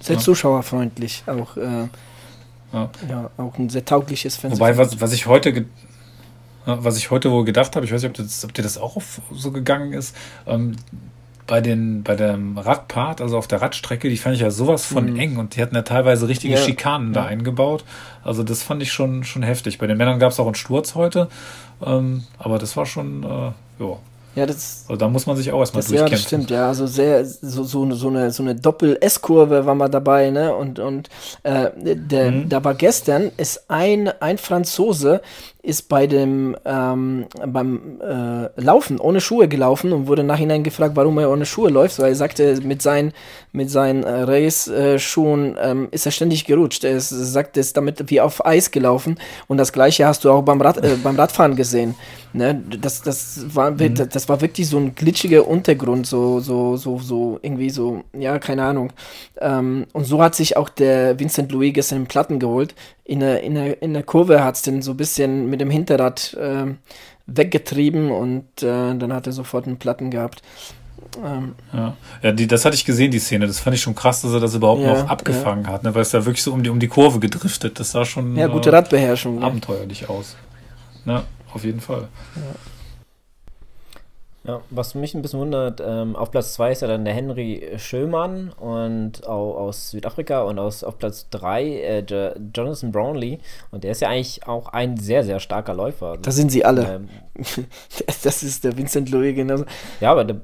sehr ja. zuschauerfreundlich. Auch, äh, ja. ja. auch ein sehr taugliches Fernsehen. Wobei, was, was ich heute was ich heute wohl gedacht habe, ich weiß nicht, ob, das, ob dir das auch so gegangen ist, ähm, bei, den, bei dem Radpart, also auf der Radstrecke, die fand ich ja sowas von mhm. eng und die hatten ja teilweise richtige ja. Schikanen da eingebaut. Also das fand ich schon, schon heftig. Bei den Männern gab es auch einen Sturz heute, ähm, aber das war schon, äh, ja, ja, das. Also da muss man sich auch erstmal durchkämpfen. Ja, das stimmt, ja. Also sehr, so, so, so eine, so eine Doppel-S-Kurve war mal dabei, ne? Und, und äh, der, mhm. da war gestern, ist ein, ein Franzose, ist bei dem ähm, beim äh, Laufen ohne Schuhe gelaufen und wurde nachhinein gefragt, warum er ohne Schuhe läuft, weil er sagte, mit seinen mit seinen äh, Race-Schuhen ähm, ist er ständig gerutscht. Er ist, sagt, er ist damit wie auf Eis gelaufen und das gleiche hast du auch beim, Rad, äh, beim Radfahren gesehen. Ne? Das, das, war, mhm. das war wirklich so ein glitschiger Untergrund, so, so, so, so, irgendwie so, ja, keine Ahnung. Ähm, und so hat sich auch der Vincent Louis gestern Platten geholt. In der, in der, in der Kurve hat es den so ein bisschen mit dem Hinterrad äh, weggetrieben und äh, dann hat er sofort einen Platten gehabt. Ähm, ja, ja die, das hatte ich gesehen, die Szene. Das fand ich schon krass, dass er das überhaupt ja, noch abgefangen ja. hat, ne? weil es da wirklich so um die, um die Kurve gedriftet. Das sah schon ja, gute Radbeherrschung, abenteuerlich aus. Ja, auf jeden Fall. Ja. Ja, was mich ein bisschen wundert, ähm, auf Platz 2 ist ja dann der Henry Schömann und auch aus Südafrika und aus, auf Platz 3 äh, Jonathan Brownlee und der ist ja eigentlich auch ein sehr, sehr starker Läufer. Das sind sie alle. Ähm, *laughs* das ist der Vincent Louis genauso. Ja, aber der,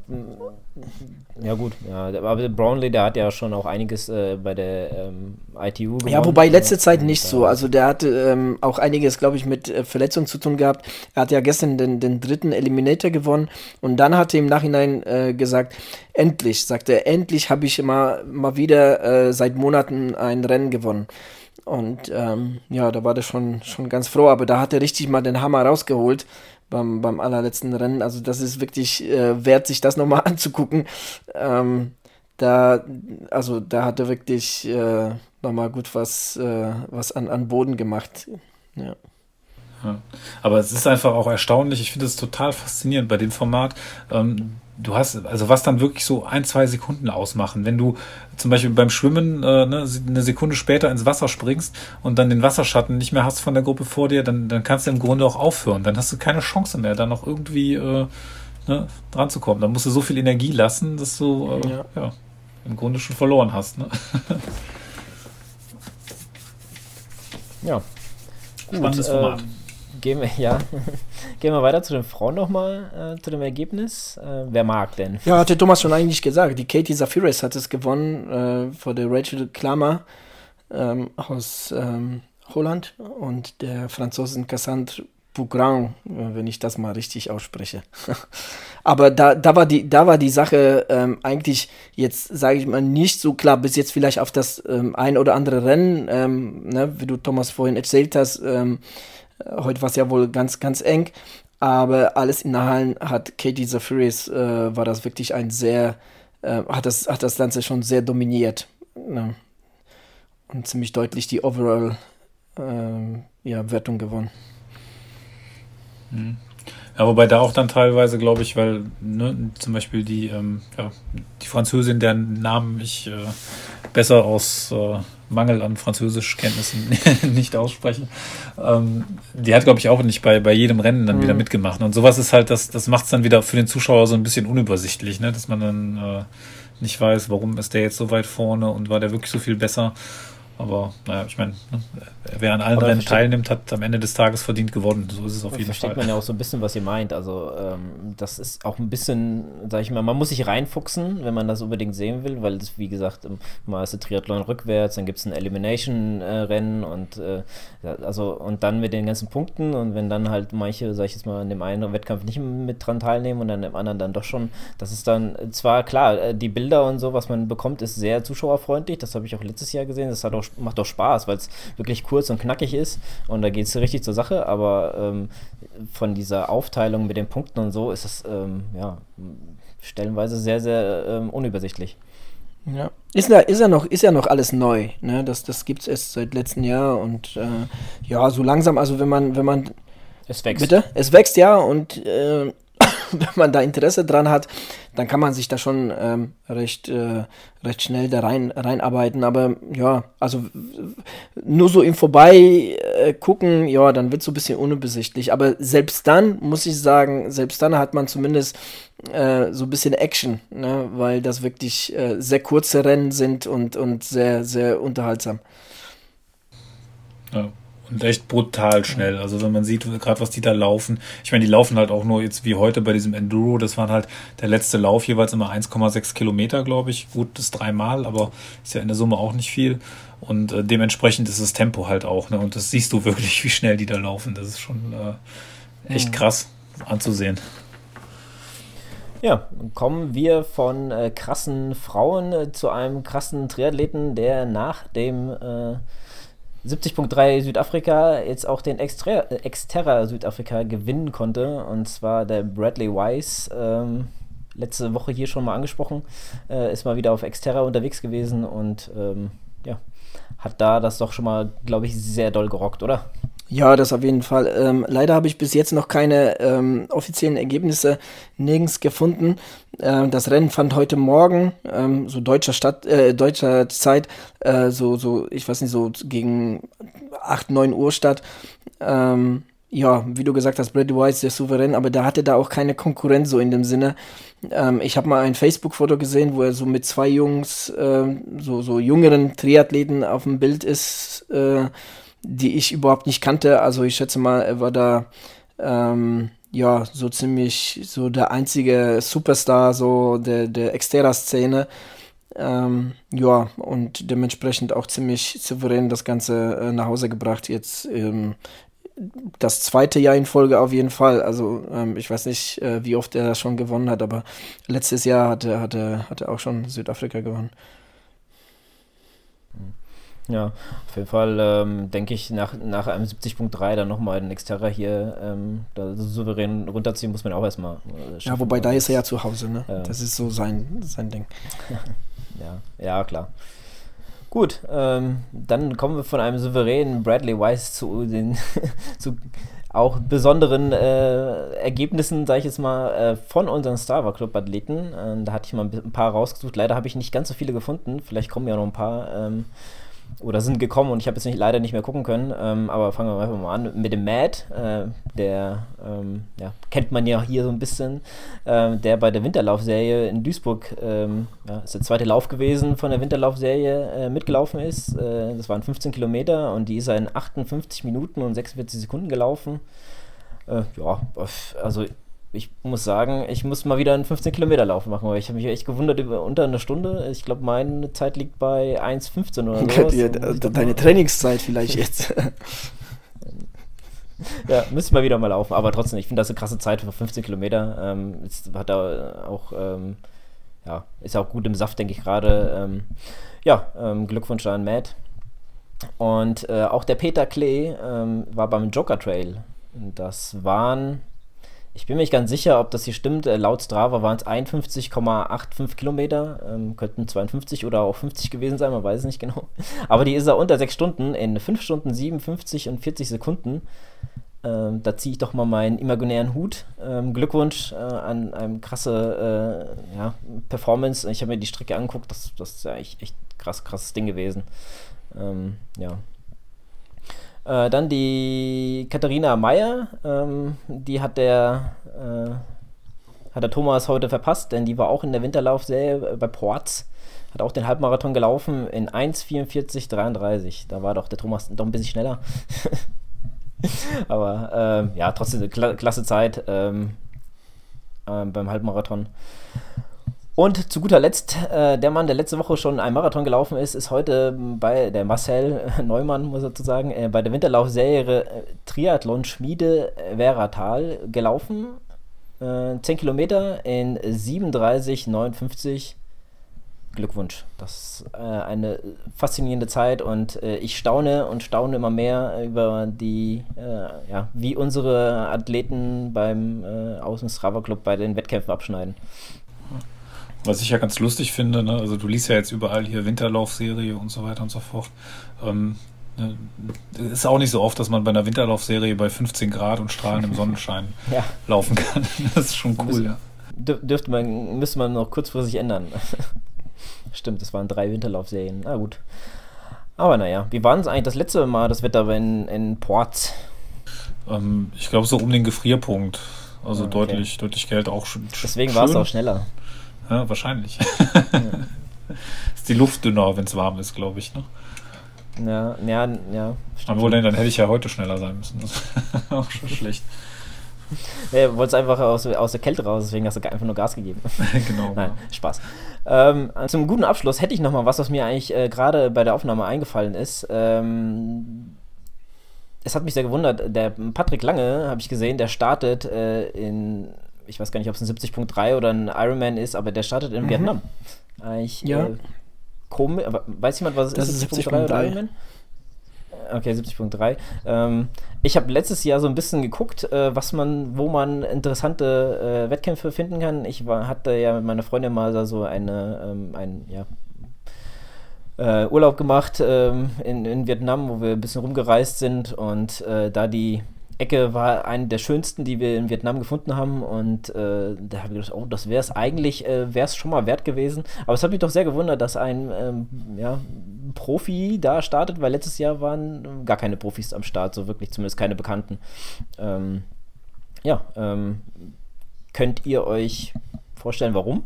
ja, gut. Ja, aber Brownlee, der hat ja schon auch einiges äh, bei der ähm, ITU gemacht. Ja, wobei letzte Zeit nicht so. Also der hatte ähm, auch einiges, glaube ich, mit äh, Verletzungen zu tun gehabt. Er hat ja gestern den, den dritten Eliminator gewonnen und dann hat er im Nachhinein äh, gesagt, endlich, sagt er, endlich habe ich mal, mal wieder äh, seit Monaten ein Rennen gewonnen. Und ähm, ja, da war der schon, schon ganz froh, aber da hat er richtig mal den Hammer rausgeholt beim, beim allerletzten Rennen. Also das ist wirklich äh, wert, sich das nochmal *laughs* anzugucken. Ähm, da, also da hat er wirklich äh, nochmal gut was, äh, was an, an Boden gemacht. Ja. Ja. Aber es ist einfach auch erstaunlich. Ich finde es total faszinierend bei dem Format. Ähm, du hast, also was dann wirklich so ein, zwei Sekunden ausmachen. Wenn du zum Beispiel beim Schwimmen äh, ne, eine Sekunde später ins Wasser springst und dann den Wasserschatten nicht mehr hast von der Gruppe vor dir, dann, dann kannst du im Grunde auch aufhören. Dann hast du keine Chance mehr, da noch irgendwie äh, ne, dran zu kommen. Dann musst du so viel Energie lassen, dass du äh, ja. ja. im Grunde schon verloren hast. Ne? ja. Spannendes Format. Ähm Gehen wir, ja. *laughs* Gehen wir weiter zu den Frauen nochmal, äh, zu dem Ergebnis. Äh, wer mag denn? Ja, hat der Thomas schon eigentlich gesagt. Die Katie Zafiris hat es gewonnen äh, vor der Rachel Klammer ähm, aus ähm, Holland und der Franzosin Cassandre Bougrain, äh, wenn ich das mal richtig ausspreche. *laughs* Aber da, da, war die, da war die Sache ähm, eigentlich jetzt, sage ich mal, nicht so klar, bis jetzt vielleicht auf das ähm, ein oder andere Rennen, ähm, ne, wie du Thomas vorhin erzählt hast, ähm, Heute war es ja wohl ganz, ganz eng. Aber alles in der Hallen hat Katie Zafiris, äh, war das wirklich ein sehr, äh, hat, das, hat das Ganze schon sehr dominiert. Ne? Und ziemlich deutlich die Overall äh, ja, gewonnen. Mhm. Ja, wobei da auch dann teilweise, glaube ich, weil ne, zum Beispiel die, ähm, ja, die Französin, deren Namen ich äh, besser aus äh, Mangel an Französischkenntnissen *laughs* nicht ausspreche, ähm, die hat, glaube ich, auch nicht bei, bei jedem Rennen dann mhm. wieder mitgemacht. Und sowas ist halt, das, das macht es dann wieder für den Zuschauer so ein bisschen unübersichtlich, ne? dass man dann äh, nicht weiß, warum ist der jetzt so weit vorne und war der wirklich so viel besser. Aber naja, ich meine, ne, wer an allen Rennen teilnimmt, hat am Ende des Tages verdient gewonnen. So ist es auf jeden versteht Fall. Versteht man ja auch so ein bisschen, was ihr meint. Also ähm, das ist auch ein bisschen, sag ich mal, man muss sich reinfuchsen, wenn man das unbedingt sehen will, weil das, wie gesagt, mal ist der Triathlon rückwärts, dann gibt es ein Elimination-Rennen äh, und äh, also und dann mit den ganzen Punkten und wenn dann halt manche, sag ich jetzt mal, in dem einen Wettkampf nicht mit dran teilnehmen und dann im anderen dann doch schon, das ist dann zwar klar, äh, die Bilder und so, was man bekommt, ist sehr zuschauerfreundlich. Das habe ich auch letztes Jahr gesehen. Das hat auch macht doch Spaß, weil es wirklich kurz und knackig ist und da geht es richtig zur Sache, aber ähm, von dieser Aufteilung mit den Punkten und so ist es ähm, ja stellenweise sehr, sehr ähm, unübersichtlich. Ja. Ist ja, ist ja noch, ist ja noch alles neu, ne? Das, das gibt es erst seit letztem Jahr und äh, ja, so langsam, also wenn man, wenn man. Es wächst. Bitte? Es wächst ja und äh, *laughs* wenn man da Interesse dran hat, dann kann man sich da schon ähm, recht, äh, recht schnell da rein reinarbeiten. Aber ja, also nur so im Vorbei äh, gucken, ja, dann wird es so ein bisschen unübersichtlich. Aber selbst dann, muss ich sagen, selbst dann hat man zumindest äh, so ein bisschen Action, ne? weil das wirklich äh, sehr kurze Rennen sind und, und sehr, sehr unterhaltsam. Ja. Und echt brutal schnell. Also wenn man sieht, gerade was die da laufen. Ich meine, die laufen halt auch nur jetzt wie heute bei diesem Enduro. Das waren halt der letzte Lauf jeweils immer 1,6 Kilometer, glaube ich. Gut, das dreimal, aber ist ja in der Summe auch nicht viel. Und äh, dementsprechend ist das Tempo halt auch. Ne? Und das siehst du *laughs* wirklich, wie schnell die da laufen. Das ist schon äh, echt krass anzusehen. Ja, kommen wir von äh, krassen Frauen äh, zu einem krassen Triathleten, der nach dem äh, 70.3 Südafrika jetzt auch den Extra, Exterra Südafrika gewinnen konnte. Und zwar der Bradley Wise. Ähm, letzte Woche hier schon mal angesprochen. Äh, ist mal wieder auf Exterra unterwegs gewesen und ähm, ja, hat da das doch schon mal, glaube ich, sehr doll gerockt, oder? Ja, das auf jeden Fall. Ähm, leider habe ich bis jetzt noch keine ähm, offiziellen Ergebnisse nirgends gefunden. Ähm, das Rennen fand heute Morgen, ähm, so deutscher Stadt, äh, deutscher Zeit, äh, so, so, ich weiß nicht, so gegen 8, 9 Uhr statt. Ähm, ja, wie du gesagt hast, Brady White sehr souverän, aber da hatte da auch keine Konkurrenz so in dem Sinne. Ähm, ich habe mal ein Facebook-Foto gesehen, wo er so mit zwei Jungs, äh, so, so jüngeren Triathleten auf dem Bild ist. Die ich überhaupt nicht kannte. Also ich schätze mal, er war da ähm, ja so ziemlich so der einzige Superstar so der, der Exterra-Szene. Ähm, ja, und dementsprechend auch ziemlich souverän das Ganze äh, nach Hause gebracht. Jetzt ähm, das zweite Jahr in Folge auf jeden Fall. Also ähm, ich weiß nicht, äh, wie oft er schon gewonnen hat, aber letztes Jahr hatte, hatte, hatte auch schon Südafrika gewonnen. Ja, auf jeden Fall ähm, denke ich, nach, nach einem 70.3 dann nochmal den Exterra hier ähm, souverän runterziehen, muss man auch erstmal. Äh, ja, wobei da ist er ja zu Hause, ne? Ja. Das ist so sein, sein Ding. *laughs* ja, ja, klar. Gut, ähm, dann kommen wir von einem souveränen Bradley Weiss zu den *laughs* zu auch besonderen äh, Ergebnissen, sage ich jetzt mal, äh, von unseren Starva Club Athleten. Ähm, da hatte ich mal ein paar rausgesucht. Leider habe ich nicht ganz so viele gefunden. Vielleicht kommen ja noch ein paar. Ähm, oder sind gekommen und ich habe jetzt nicht, leider nicht mehr gucken können. Ähm, aber fangen wir einfach mal an mit dem Mad. Äh, der ähm, ja, kennt man ja hier so ein bisschen. Äh, der bei der Winterlaufserie in Duisburg, ähm, ja, ist der zweite Lauf gewesen von der Winterlaufserie, äh, mitgelaufen ist. Äh, das waren 15 Kilometer und die ist er in 58 Minuten und 46 Sekunden gelaufen. Äh, ja, also ich muss sagen, ich muss mal wieder einen 15-Kilometer-Lauf machen, weil ich habe mich echt gewundert über unter einer Stunde. Ich glaube, meine Zeit liegt bei 1,15 oder so. Ja, deine Trainingszeit vielleicht *laughs* jetzt. ja, müsste mal wieder mal laufen. Aber trotzdem, ich finde das eine krasse Zeit für 15 Kilometer. Ähm, hat er auch, ähm, ja, ist auch gut im Saft, denke ich gerade. Ähm, ja, ähm, Glückwunsch an Matt. Und äh, auch der Peter Klee ähm, war beim Joker Trail. Das waren ich bin mir nicht ganz sicher, ob das hier stimmt. Äh, laut Strava waren es 51,85 Kilometer. Ähm, könnten 52 oder auch 50 gewesen sein, man weiß es nicht genau. *laughs* Aber die ist er unter 6 Stunden in 5 Stunden 57 und 40 Sekunden. Ähm, da ziehe ich doch mal meinen imaginären Hut. Ähm, Glückwunsch äh, an eine krasse äh, ja, Performance. Ich habe mir die Strecke angeguckt, das, das ist ja echt, echt krass, krasses Ding gewesen. Ähm, ja, äh, dann die Katharina Meyer, ähm, die hat der, äh, hat der Thomas heute verpasst, denn die war auch in der Winterlaufserie bei Ports. hat auch den Halbmarathon gelaufen in 1,44,33. Da war doch der Thomas doch ein bisschen schneller. *laughs* Aber ähm, ja, trotzdem eine kla klasse Zeit ähm, ähm, beim Halbmarathon. Und zu guter Letzt, äh, der Mann, der letzte Woche schon ein Marathon gelaufen ist, ist heute bei der Marcel Neumann, muss ich dazu sagen, äh, bei der Winterlaufserie äh, Triathlon Schmiede Weratal gelaufen. 10 äh, Kilometer in 37,59. Glückwunsch. Das ist äh, eine faszinierende Zeit und äh, ich staune und staune immer mehr über die, ja, wie unsere Athleten beim äh, Außen Strava Club bei den Wettkämpfen abschneiden. Was ich ja ganz lustig finde, ne? also du liest ja jetzt überall hier Winterlaufserie und so weiter und so fort. Ähm, ne? ist auch nicht so oft, dass man bei einer Winterlaufserie bei 15 Grad und strahlendem *laughs* Sonnenschein ja. laufen kann. *laughs* Das ist schon cool, ja. Dürfte man, müsste man noch kurzfristig ändern. *laughs* Stimmt, es waren drei Winterlaufserien. Na gut. Aber naja, wie war es eigentlich das letzte Mal, das Wetter in, in Ports? Ähm, ich glaube so um den Gefrierpunkt. Also ah, okay. deutlich, deutlich Geld auch schon. Deswegen war es auch schneller. Ja, wahrscheinlich. Ja. *laughs* ist die Luft dünner, wenn es warm ist, glaube ich. Ne? Ja, ja, ja. Obwohl, dann, dann hätte ich ja heute schneller sein müssen. Das ist *laughs* auch schon schlecht. Ja, du wolltest einfach aus, aus der Kälte raus, deswegen hast du einfach nur Gas gegeben. *laughs* genau. Nein, Spaß. Ähm, zum guten Abschluss hätte ich noch mal was, was mir eigentlich äh, gerade bei der Aufnahme eingefallen ist. Ähm, es hat mich sehr gewundert, der Patrick Lange, habe ich gesehen, der startet äh, in ich weiß gar nicht, ob es ein 70.3 oder ein Ironman ist, aber der startet in mhm. Vietnam. Eigentlich ja. Äh, komisch, weiß jemand, was es das ist? 70.3 oder Ironman? Okay, 70.3. Ähm, ich habe letztes Jahr so ein bisschen geguckt, äh, was man, wo man interessante äh, Wettkämpfe finden kann. Ich war, hatte ja mit meiner Freundin mal so eine, ähm, ein, ja, äh, Urlaub gemacht ähm, in, in Vietnam, wo wir ein bisschen rumgereist sind und äh, da die Ecke war eine der schönsten, die wir in Vietnam gefunden haben. Und äh, da habe ich gedacht, oh, das wäre es eigentlich, äh, wäre es schon mal wert gewesen. Aber es hat mich doch sehr gewundert, dass ein ähm, ja, Profi da startet, weil letztes Jahr waren gar keine Profis am Start, so wirklich, zumindest keine Bekannten. Ähm, ja, ähm, könnt ihr euch vorstellen, warum?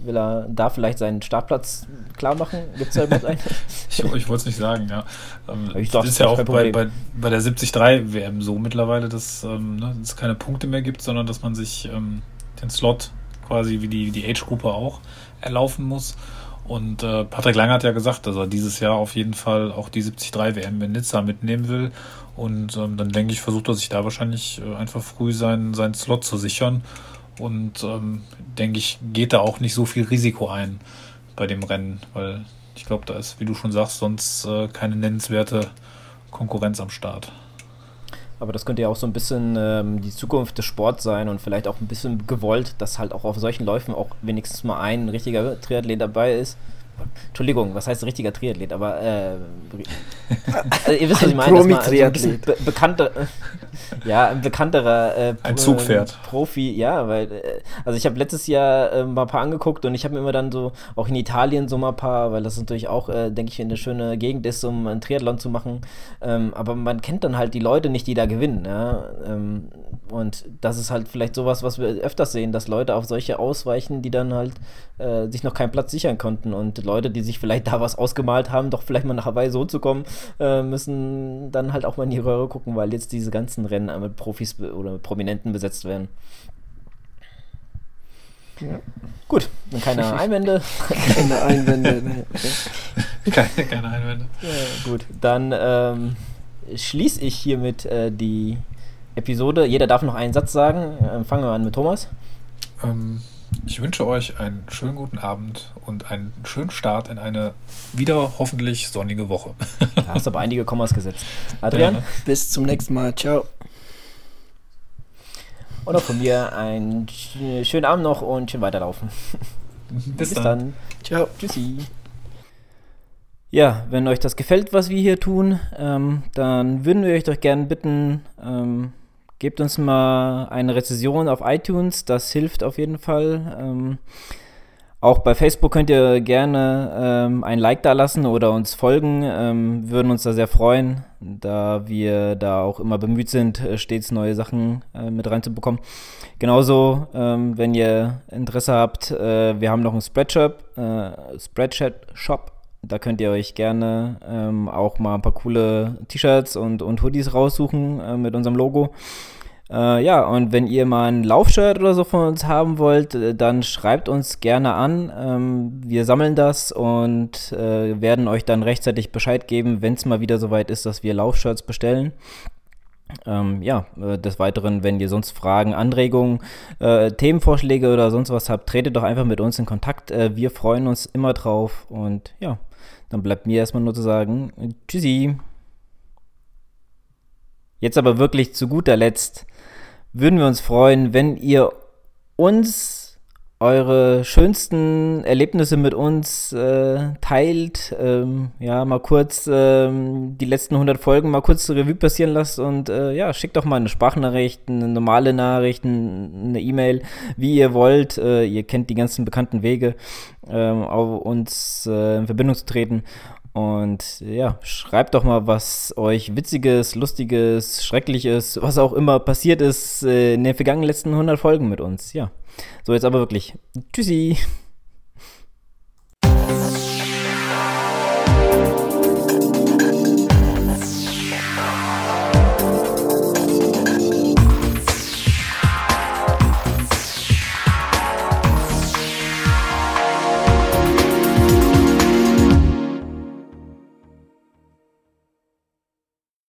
Will er da vielleicht seinen Startplatz klar machen? Gibt es da überhaupt einen? *laughs* ich, ich wollte es nicht sagen, ja. Ähm, ich das ist ja auch bei, bei, bei der 73-WM so mittlerweile, dass ähm, ne, es keine Punkte mehr gibt, sondern dass man sich ähm, den Slot quasi wie die, die Age-Gruppe auch erlaufen muss. Und äh, Patrick Lang hat ja gesagt, dass er dieses Jahr auf jeden Fall auch die 73-WM in Nizza mitnehmen will. Und ähm, dann denke ich, versucht er sich da wahrscheinlich äh, einfach früh seinen, seinen Slot zu sichern und ähm, denke ich, geht da auch nicht so viel Risiko ein bei dem Rennen, weil ich glaube, da ist, wie du schon sagst, sonst äh, keine nennenswerte Konkurrenz am Start. Aber das könnte ja auch so ein bisschen ähm, die Zukunft des Sports sein und vielleicht auch ein bisschen gewollt, dass halt auch auf solchen Läufen auch wenigstens mal ein richtiger Triathlet dabei ist, Entschuldigung, was heißt richtiger Triathlet? Aber äh, *laughs* also ihr wisst, was ich meine. Also ein be bekannter, *laughs* ja, ein bekannterer äh, ein Zugpferd. Profi, ja, weil äh, also ich habe letztes Jahr äh, mal ein paar angeguckt und ich habe mir immer dann so auch in Italien so mal ein paar, weil das natürlich auch, äh, denke ich, eine schöne Gegend ist, um ein Triathlon zu machen. Ähm, aber man kennt dann halt die Leute nicht, die da gewinnen. Ja? Ähm, und das ist halt vielleicht sowas, was wir öfters sehen, dass Leute auf solche ausweichen, die dann halt äh, sich noch keinen Platz sichern konnten und Leute, die sich vielleicht *laughs* da was ausgemalt haben, doch vielleicht mal nach Hawaii so zu kommen, äh, müssen dann halt auch mal in die Röhre gucken, weil jetzt diese ganzen Rennen mit Profis oder mit Prominenten besetzt werden. Ja. Gut, dann keine *laughs* Einwände. keine Einwände. Ne. *laughs* keine, keine Einwände. Ja, gut, dann ähm, schließe ich hiermit äh, die Episode. Jeder darf noch einen Satz sagen. Ähm, fangen wir an mit Thomas. Ähm, ich wünsche euch einen schönen guten Abend und einen schönen Start in eine wieder hoffentlich sonnige Woche. Da hast du aber einige Kommas gesetzt. Adrian? Ja. Bis zum nächsten Mal. Ciao. Und auch von mir einen schönen Abend noch und schön weiterlaufen. Bis, Bis dann. dann. Ciao. Tschüssi. Ja, wenn euch das gefällt, was wir hier tun, ähm, dann würden wir euch doch gerne bitten, ähm, Gebt uns mal eine Rezession auf iTunes, das hilft auf jeden Fall. Ähm, Auch bei Facebook könnt ihr gerne ähm, ein Like da lassen oder uns folgen. Ähm, würden uns da sehr freuen, da wir da auch immer bemüht sind, äh, stets neue Sachen äh, mit reinzubekommen. Genauso, ähm, wenn ihr Interesse habt, äh, wir haben noch einen Spreadshop, äh, Spreadshirt-Shop. Da könnt ihr euch gerne ähm, auch mal ein paar coole T-Shirts und, und Hoodies raussuchen äh, mit unserem Logo. Äh, ja, und wenn ihr mal ein Laufshirt oder so von uns haben wollt, äh, dann schreibt uns gerne an. Ähm, wir sammeln das und äh, werden euch dann rechtzeitig Bescheid geben, wenn es mal wieder soweit ist, dass wir Laufshirts bestellen. Ähm, ja, äh, des Weiteren, wenn ihr sonst Fragen, Anregungen, äh, Themenvorschläge oder sonst was habt, tretet doch einfach mit uns in Kontakt. Äh, wir freuen uns immer drauf und ja, dann bleibt mir erstmal nur zu sagen, tschüssi. Jetzt aber wirklich zu guter Letzt würden wir uns freuen, wenn ihr uns eure schönsten Erlebnisse mit uns äh, teilt. Ähm, ja, mal kurz ähm, die letzten 100 Folgen mal kurz zur Revue passieren lasst und äh, ja, schickt doch mal eine Sprachnachricht, eine normale Nachricht, eine E-Mail, wie ihr wollt. Äh, ihr kennt die ganzen bekannten Wege, ähm, auf uns äh, in Verbindung zu treten. Und ja, schreibt doch mal, was euch Witziges, Lustiges, Schreckliches, was auch immer passiert ist äh, in den vergangenen letzten 100 Folgen mit uns. Ja, so jetzt aber wirklich. Tschüssi.